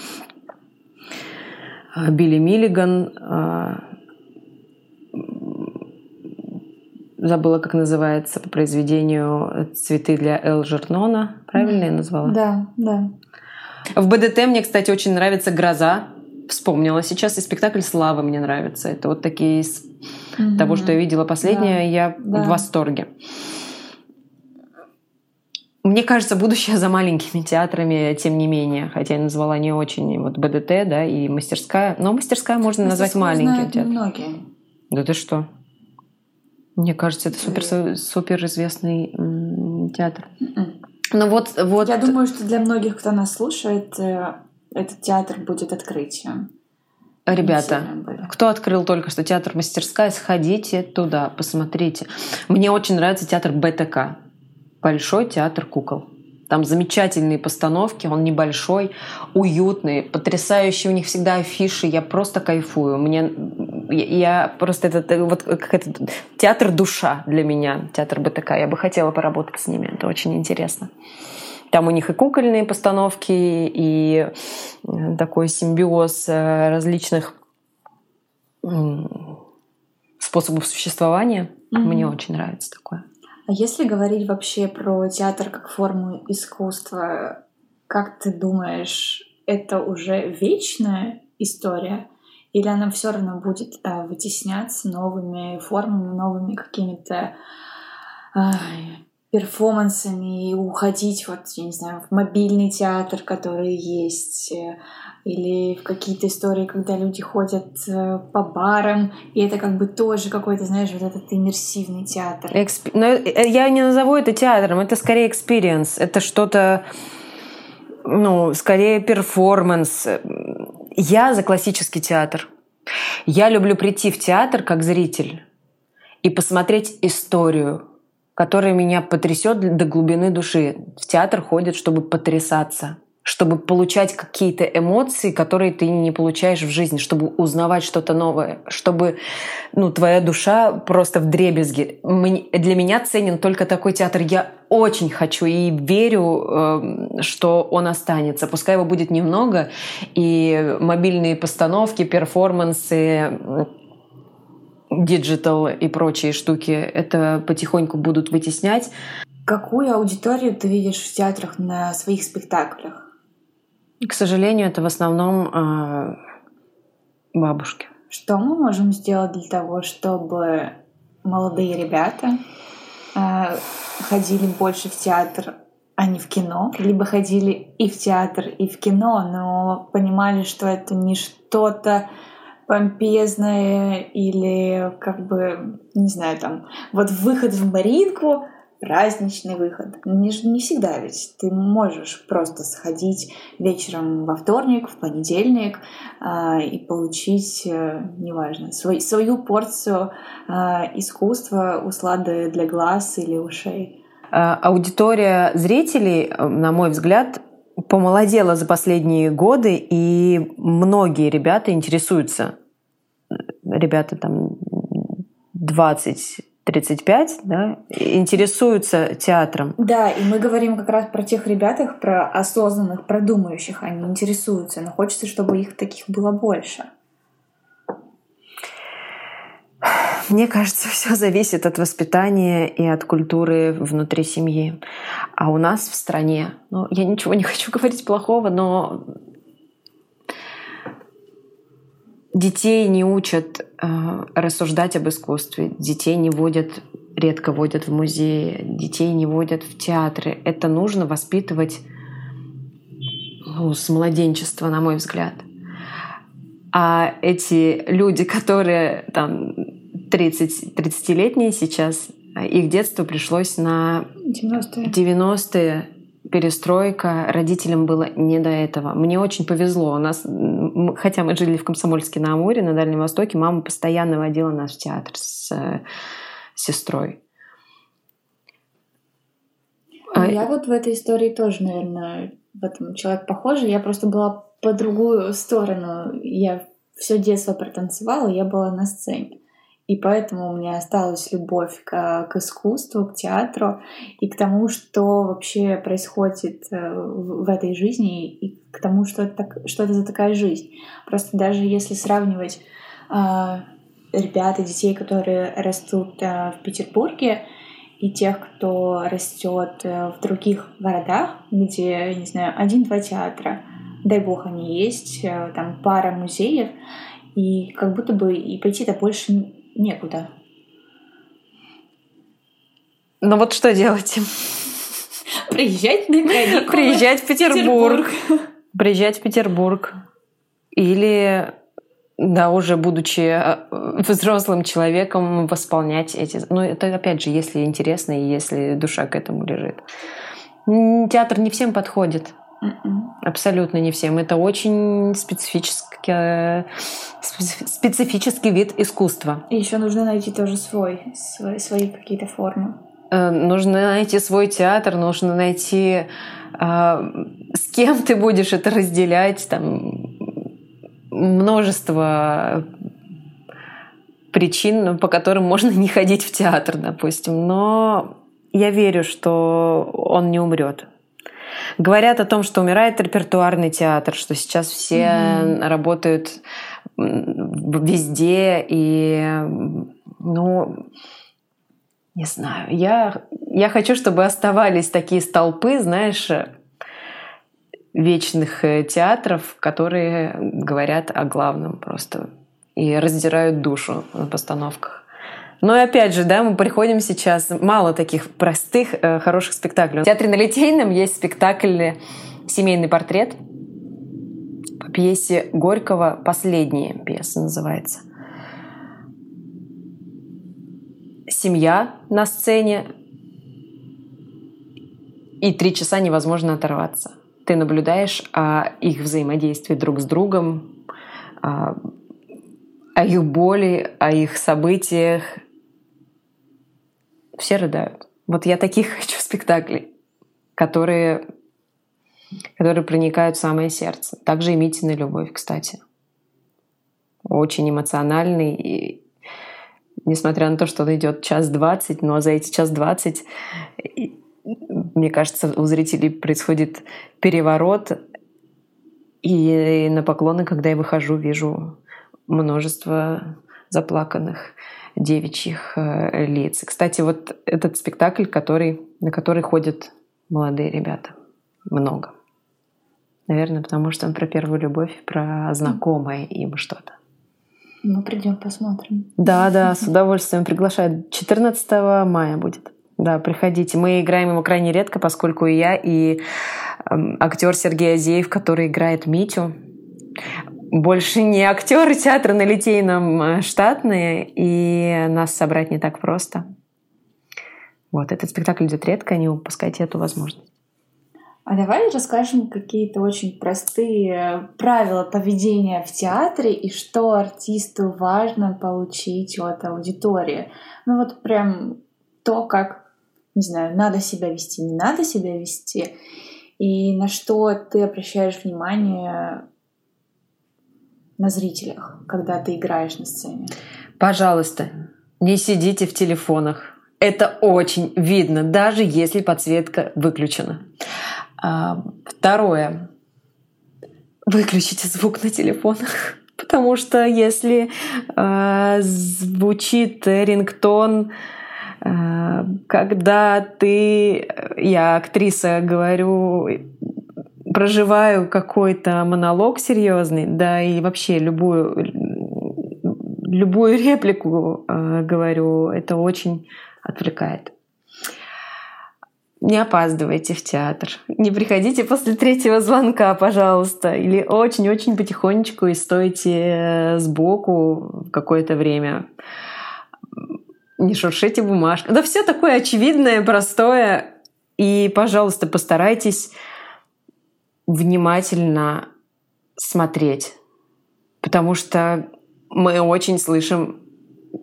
А, Билли Миллиган, а, забыла, как называется по произведению «Цветы для Эл Жернона». Правильно я назвала? Да, да. В БДТ мне, кстати, очень нравится «Гроза». Вспомнила сейчас. И спектакль «Слава» мне нравится. Это вот такие из угу. того, что я видела последнее, да. я да. в восторге. Мне кажется, будущее за маленькими театрами, тем не менее, хотя я назвала не очень вот БДТ, да, и мастерская. Но мастерская можно назвать маленьким театром. многие. Да ты что? Мне кажется, это супер, супер известный театр. М-м. Ну вот, вот. Я думаю, что для многих, кто нас слушает, э, этот театр будет открытием. Ребята, кто открыл только что театр мастерская, сходите туда, посмотрите. Мне очень нравится театр БТК. Большой театр кукол. Там замечательные постановки, он небольшой, уютный, потрясающие у них всегда афиши, я просто кайфую. Мне, я просто это вот как это театр душа для меня, театр БТК. Я бы хотела поработать с ними, это очень интересно. Там у них и кукольные постановки, и такой симбиоз э, различных способу существования. Mm-hmm. Мне очень нравится такое. А если говорить вообще про театр как форму искусства, как ты думаешь, это уже вечная история? Или она все равно будет а, вытесняться новыми формами, новыми какими-то перформансами и уходить, вот, я не знаю, в мобильный театр, который есть, э, или в какие-то истории, когда люди ходят э, по барам, и это как бы тоже какой-то, знаешь, вот этот иммерсивный театр. Эксп... Но э, я не назову это театром, это скорее experience, это что-то, ну, скорее перформанс. Я за классический театр. Я люблю прийти в театр как зритель и посмотреть историю, которая меня потрясет до глубины души. В театр ходят, чтобы потрясаться чтобы получать какие-то эмоции, которые ты не получаешь в жизни, чтобы узнавать что-то новое, чтобы ну, твоя душа просто в дребезге. Для меня ценен только такой театр. Я очень хочу и верю, эм, что он останется. Пускай его будет немного, и мобильные постановки, перформансы, digital и прочие штуки это потихоньку будут вытеснять. Какую аудиторию ты видишь в театрах на своих спектаклях? К сожалению, это в основном э, бабушки. Что мы можем сделать для того, чтобы молодые ребята э, ходили больше в театр, а не в кино, либо ходили и в театр, и в кино, но понимали, что это не что-то помпезное или как бы, не знаю, там, вот выход в Маринку — праздничный выход. Не, не всегда ведь ты можешь просто сходить вечером во вторник, в понедельник э, и получить, э, неважно, свой, свою порцию э, искусства, услады для глаз или ушей. А, аудитория зрителей, на мой взгляд, помолодела за последние годы, и многие ребята интересуются. Ребята там 20 35, да, интересуются театром. Да, и мы говорим как раз про тех ребятах, про осознанных, продумающих, они интересуются, но хочется, чтобы их таких было больше. Мне кажется, все зависит от воспитания и от культуры внутри семьи. А у нас в стране, ну, я ничего не хочу говорить плохого, но Детей не учат э, рассуждать об искусстве, детей не водят, редко водят в музеи, детей не водят в театры. Это нужно воспитывать ну, с младенчества, на мой взгляд. А эти люди, которые там 30, 30-летние сейчас, их детство пришлось на 90-е. 90 перестройка, родителям было не до этого. Мне очень повезло. У нас, хотя мы жили в Комсомольске на Амуре, на Дальнем Востоке, мама постоянно водила нас в театр с, с сестрой. Ну, я вот в этой истории тоже, наверное, в этом человек похожий. Я просто была по другую сторону. Я все детство протанцевала, я была на сцене. И поэтому у меня осталась любовь к, к искусству, к театру и к тому, что вообще происходит э, в, этой жизни и к тому, что это, так, что это за такая жизнь. Просто даже если сравнивать э, ребят и детей, которые растут э, в Петербурге, и тех, кто растет э, в других городах, где, не знаю, один-два театра, дай бог они есть, э, там пара музеев, и как будто бы и пойти-то больше некуда. Ну вот что делать? Приезжать на каникулы. Приезжать в Петербург. Приезжать в Петербург. Или, да, уже будучи э, взрослым человеком, восполнять эти... Ну, это, опять же, если интересно и если душа к этому лежит. Театр не всем подходит. Mm-mm. Абсолютно не всем. Это очень специфический, специфический вид искусства. И еще нужно найти тоже свой, свои, свои какие-то формы. Э, нужно найти свой театр, нужно найти, э, с кем ты будешь это разделять. Там множество причин, по которым можно не ходить в театр, допустим. Но я верю, что он не умрет. Говорят о том, что умирает репертуарный театр, что сейчас все mm-hmm. работают везде и Ну, не знаю. Я, я хочу, чтобы оставались такие столпы, знаешь, вечных э, театров, которые говорят о главном просто и раздирают душу на постановках. Но и опять же, да, мы приходим сейчас, мало таких простых, э, хороших спектаклей. В театре на Литейном есть спектакль «Семейный портрет» по пьесе Горького «Последняя пьеса» называется. Семья на сцене, и три часа невозможно оторваться. Ты наблюдаешь о их взаимодействии друг с другом, о, о их боли, о их событиях, все рыдают. Вот я таких хочу спектаклей, которые, которые проникают в самое сердце. Также и Митина любовь, кстати. Очень эмоциональный. И несмотря на то, что он идет час двадцать, но за эти час двадцать, мне кажется, у зрителей происходит переворот. И на поклоны, когда я выхожу, вижу множество заплаканных девичьих э, лиц. Кстати, вот этот спектакль, который, на который ходят молодые ребята. Много. Наверное, потому что он про первую любовь, про знакомое им что-то. Ну, придем, посмотрим. Да, да, с удовольствием приглашаю. 14 мая будет. Да, приходите. Мы играем его крайне редко, поскольку и я, и э, актер Сергей Азеев, который играет Митю, больше не актеры театра на Литейном э, штатные, и нас собрать не так просто. Вот, этот спектакль идет редко, не упускайте эту возможность. А давай расскажем какие-то очень простые правила поведения в театре и что артисту важно получить от аудитории. Ну вот прям то, как, не знаю, надо себя вести, не надо себя вести, и на что ты обращаешь внимание на зрителях, когда ты играешь на сцене? Пожалуйста, не сидите в телефонах. Это очень видно, даже если подсветка выключена. А, второе. Выключите звук на телефонах. Потому что если э, звучит рингтон, э, когда ты, я актриса, говорю проживаю какой-то монолог серьезный, да и вообще любую любую реплику э, говорю, это очень отвлекает. Не опаздывайте в театр. Не приходите после третьего звонка, пожалуйста. Или очень-очень потихонечку и стойте э, сбоку какое-то время. Не шуршите бумажку. Да все такое очевидное, простое. И, пожалуйста, постарайтесь внимательно смотреть, потому что мы очень слышим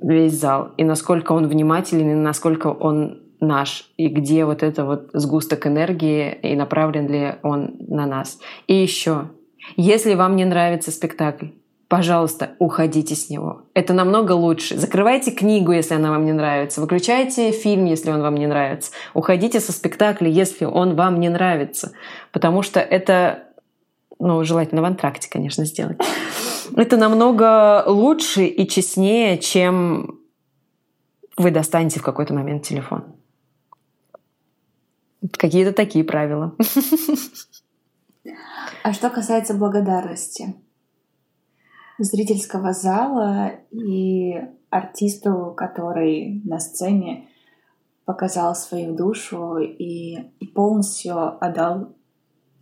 весь зал, и насколько он внимателен, и насколько он наш, и где вот это вот сгусток энергии, и направлен ли он на нас. И еще, если вам не нравится спектакль, пожалуйста, уходите с него. Это намного лучше. Закрывайте книгу, если она вам не нравится. Выключайте фильм, если он вам не нравится. Уходите со спектакля, если он вам не нравится. Потому что это, ну, желательно в антракте, конечно, сделать. Это намного лучше и честнее, чем вы достанете в какой-то момент телефон. Какие-то такие правила. А что касается благодарности? Зрительского зала и артисту, который на сцене показал свою душу и, полностью отдал,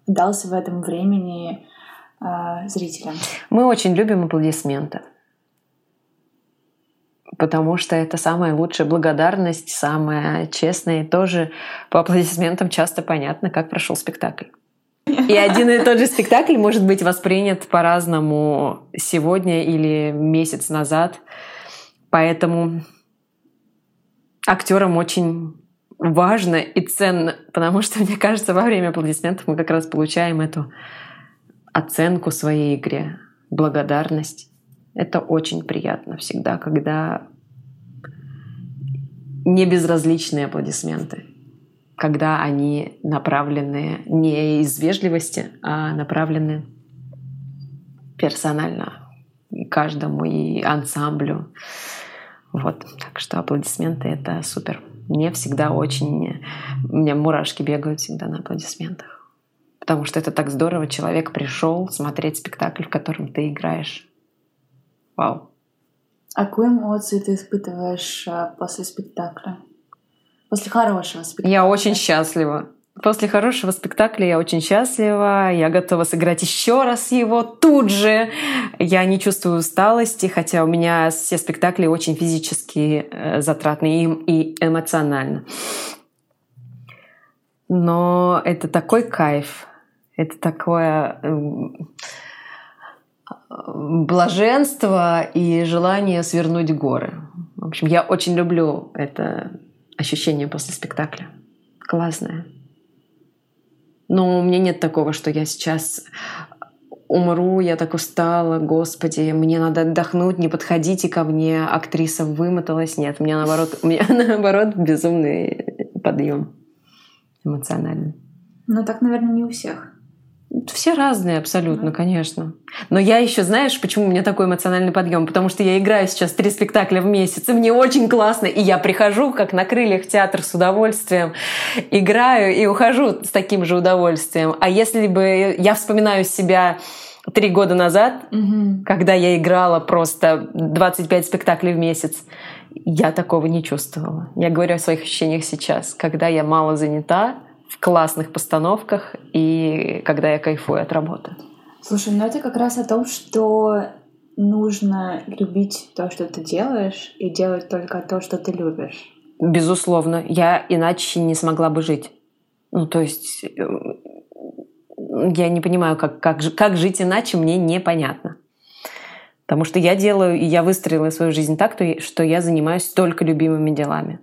отдался в этом времени э, зрителям. Мы очень любим аплодисменты. Потому что это самая лучшая благодарность, самая честная. И тоже по аплодисментам часто понятно, как прошел спектакль. И один и тот же спектакль может быть воспринят по-разному сегодня или месяц назад. Поэтому актерам очень важно и ценно, потому что, мне кажется, во время аплодисментов мы как раз получаем эту оценку своей игре, благодарность. Это очень приятно всегда, когда не безразличные аплодисменты когда они направлены не из вежливости, а направлены персонально каждому и ансамблю. Вот, так что аплодисменты — это супер. Мне всегда очень... У меня мурашки бегают всегда на аплодисментах. Потому что это так здорово. Человек пришел смотреть спектакль, в котором ты играешь. Вау. А какую эмоцию ты испытываешь а, после спектакля? После хорошего спектакля? Я очень счастлива. После хорошего спектакля я очень счастлива. Я готова сыграть еще раз его тут же. Я не чувствую усталости, хотя у меня все спектакли очень физически э, затратные и эмоционально. Но это такой кайф. Это такое эм, блаженство и желание свернуть горы. В общем, я очень люблю это ощущение после спектакля. Классное. Но у меня нет такого, что я сейчас умру, я так устала, господи, мне надо отдохнуть, не подходите ко мне, актриса вымоталась. Нет, у меня наоборот, у меня наоборот безумный подъем эмоциональный. Ну так, наверное, не у всех. Все разные абсолютно, mm конечно. Но я еще, знаешь, почему у меня такой эмоциональный подъем? Потому что я играю сейчас три спектакля в месяц, и мне очень классно. И я прихожу, как на крыльях театр с удовольствием, играю и ухожу с таким же удовольствием. А если бы я вспоминаю себя три года назад, mm когда я играла просто 25 спектаклей в месяц, я такого не чувствовала. Я говорю о своих ощущениях сейчас, когда я мало занята, в классных постановках и когда я кайфую от работы. Слушай, ну это как раз о том, что нужно любить то, что ты делаешь, и делать только то, что ты любишь. Безусловно. Я иначе не смогла бы жить. Ну, то есть э, я не понимаю, как, как, как жить иначе, мне непонятно. Потому что я делаю, и я выстроила свою жизнь так, что я занимаюсь только любимыми делами.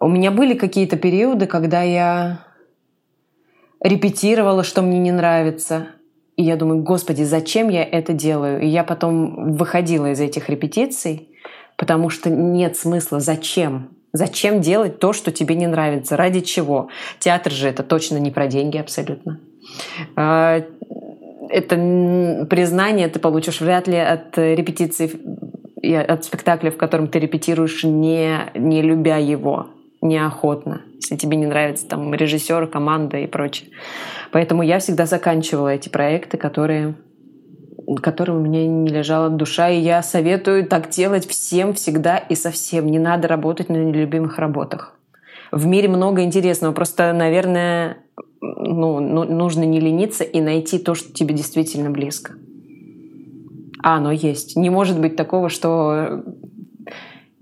У меня были какие-то периоды, когда я репетировала, что мне не нравится. И я думаю, господи, зачем я это делаю? И я потом выходила из этих репетиций, потому что нет смысла. Зачем? Зачем делать то, что тебе не нравится? Ради чего? Театр же это точно не про деньги абсолютно. А, это признание ты получишь вряд ли от репетиций, от спектакля, в котором ты репетируешь, не, не любя его неохотно, если тебе не нравится там режиссер, команда и прочее. Поэтому я всегда заканчивала эти проекты, которые которые у меня не лежала душа, и я советую так делать всем всегда и совсем. Не надо работать на нелюбимых работах. В мире много интересного, просто, наверное, ну, ну, нужно не лениться и найти то, что тебе действительно близко. А оно есть. Не может быть такого, что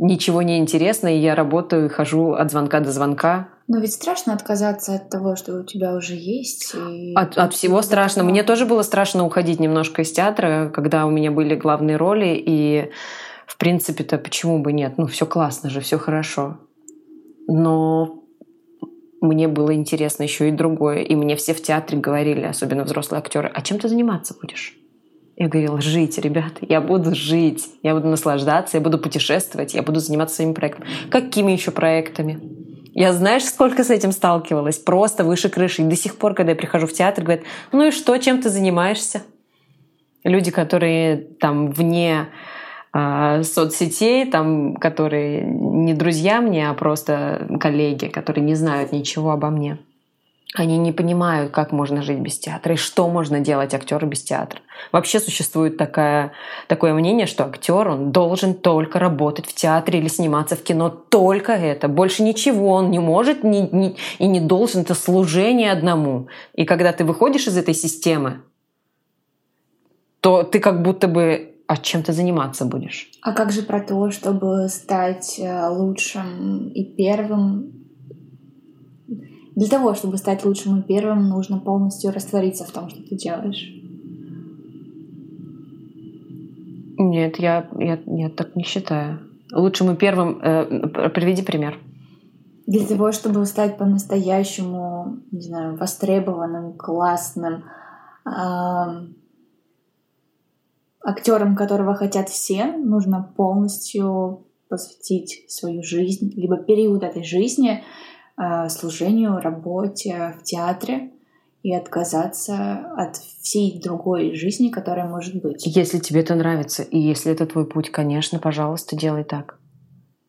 ничего не интересно, и я работаю, хожу от звонка до звонка. Но ведь страшно отказаться от того, что у тебя уже есть. И... От, от всего страшно. Мне тоже было страшно уходить немножко из театра, когда у меня были главные роли, и в принципе-то почему бы нет? Ну, все классно же, все хорошо. Но мне было интересно еще и другое. И мне все в театре говорили, особенно взрослые актеры, а чем ты заниматься будешь? Я говорила, жить, ребят, я буду жить, я буду наслаждаться, я буду путешествовать, я буду заниматься своими проектами. Какими еще проектами? Я знаешь, сколько с этим сталкивалась? Просто выше крыши. И до сих пор, когда я прихожу в театр, говорят, ну и что, чем ты занимаешься? Люди, которые там вне э, соцсетей, там, которые не друзья мне, а просто коллеги, которые не знают ничего обо мне. Они не понимают, как можно жить без театра и что можно делать актеру без театра. Вообще существует такая, такое мнение, что актер он должен только работать в театре или сниматься в кино. Только это. Больше ничего он не может не, не, и не должен. Это служение одному. И когда ты выходишь из этой системы, то ты как будто бы а чем ты заниматься будешь? А как же про то, чтобы стать э, лучшим и первым для того, чтобы стать лучшим и первым, нужно полностью раствориться в том, что ты делаешь. Нет, я, я, я так не считаю. Лучшим и первым... Э, приведи пример. Для того, чтобы стать по-настоящему, не знаю, востребованным, классным, э, актером, которого хотят все, нужно полностью посвятить свою жизнь, либо период этой жизни служению, работе в театре и отказаться от всей другой жизни, которая может быть. Если тебе это нравится, и если это твой путь, конечно, пожалуйста, делай так.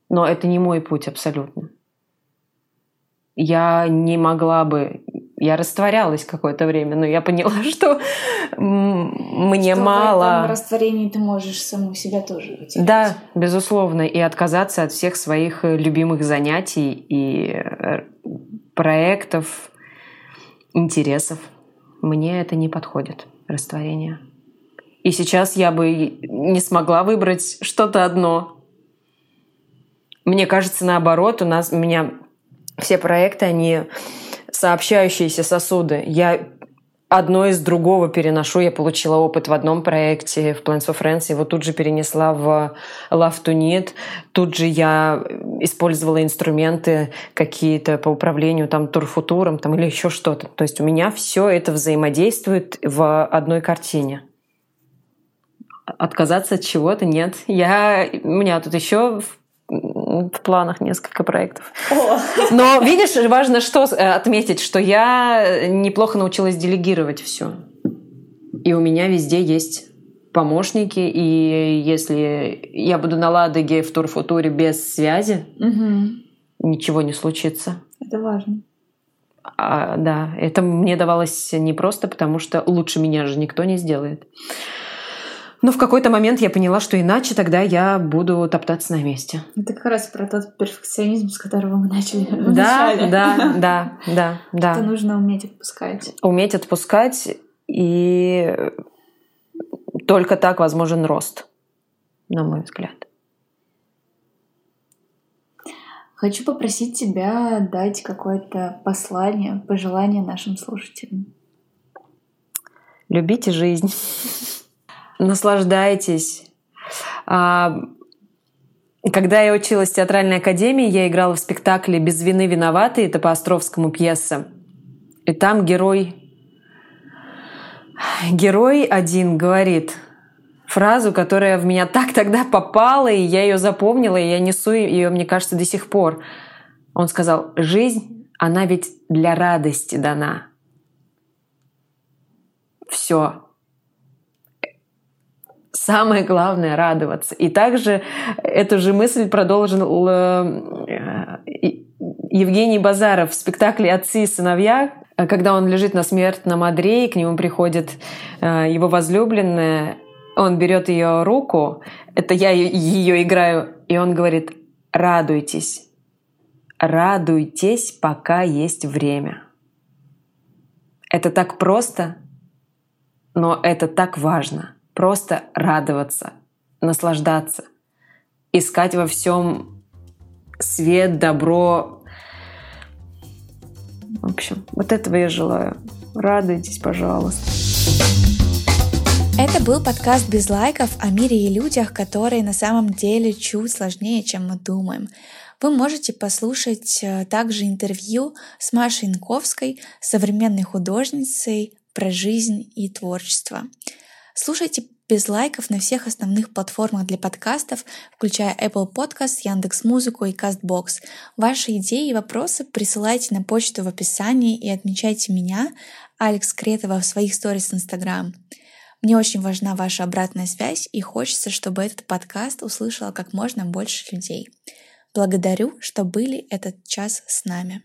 Но это не мой путь абсолютно. Я не могла бы я растворялась какое-то время, но я поняла, что мне что мало. В растворении ты можешь саму себя тоже потерять. Да, безусловно, и отказаться от всех своих э, любимых занятий и э, проектов, интересов. Мне это не подходит, растворение. И сейчас я бы не смогла выбрать что-то одно. Мне кажется, наоборот, у нас у меня все проекты, они сообщающиеся сосуды. Я одно из другого переношу. Я получила опыт в одном проекте в Plans for Friends, его тут же перенесла в Love to Need. Тут же я использовала инструменты какие-то по управлению там турфутуром там, или еще что-то. То есть у меня все это взаимодействует в одной картине. Отказаться от чего-то нет. Я, у меня тут еще планах несколько проектов. О. Но видишь, важно что э, отметить, что я неплохо научилась делегировать все. И у меня везде есть помощники, и если я буду на Ладоге в Турфутуре без связи, угу. ничего не случится. Это важно. А, да, это мне давалось не просто, потому что лучше меня же никто не сделает. Но в какой-то момент я поняла, что иначе тогда я буду топтаться на месте. Это как раз про тот перфекционизм, с которого мы начали. Да, да, да, да, да. Это нужно уметь отпускать. Уметь отпускать, и только так возможен рост, на мой взгляд. Хочу попросить тебя дать какое-то послание, пожелание нашим слушателям. Любите жизнь наслаждайтесь. А, когда я училась в театральной академии, я играла в спектакле «Без вины виноваты», это по Островскому пьеса. И там герой... Герой один говорит фразу, которая в меня так тогда попала, и я ее запомнила, и я несу ее, мне кажется, до сих пор. Он сказал, жизнь, она ведь для радости дана. Все, самое главное радоваться. И также эту же мысль продолжил э, Евгений Базаров в спектакле «Отцы и сыновья», когда он лежит на смертном одре, и к нему приходит э, его возлюбленная, он берет ее руку, это я ее играю, и он говорит «радуйтесь, радуйтесь, пока есть время». Это так просто, но это так важно. Просто радоваться, наслаждаться, искать во всем свет, добро. В общем, вот этого я желаю. Радуйтесь, пожалуйста. Это был подкаст без лайков о мире и людях, которые на самом деле чуть сложнее, чем мы думаем. Вы можете послушать э, также интервью с Машей Инковской, современной художницей про жизнь и творчество. Слушайте без лайков на всех основных платформах для подкастов, включая Apple Podcast, Яндекс Музыку и CastBox. Ваши идеи и вопросы присылайте на почту в описании и отмечайте меня, Алекс Кретова, в своих сторис Instagram. Мне очень важна ваша обратная связь и хочется, чтобы этот подкаст услышало как можно больше людей. Благодарю, что были этот час с нами.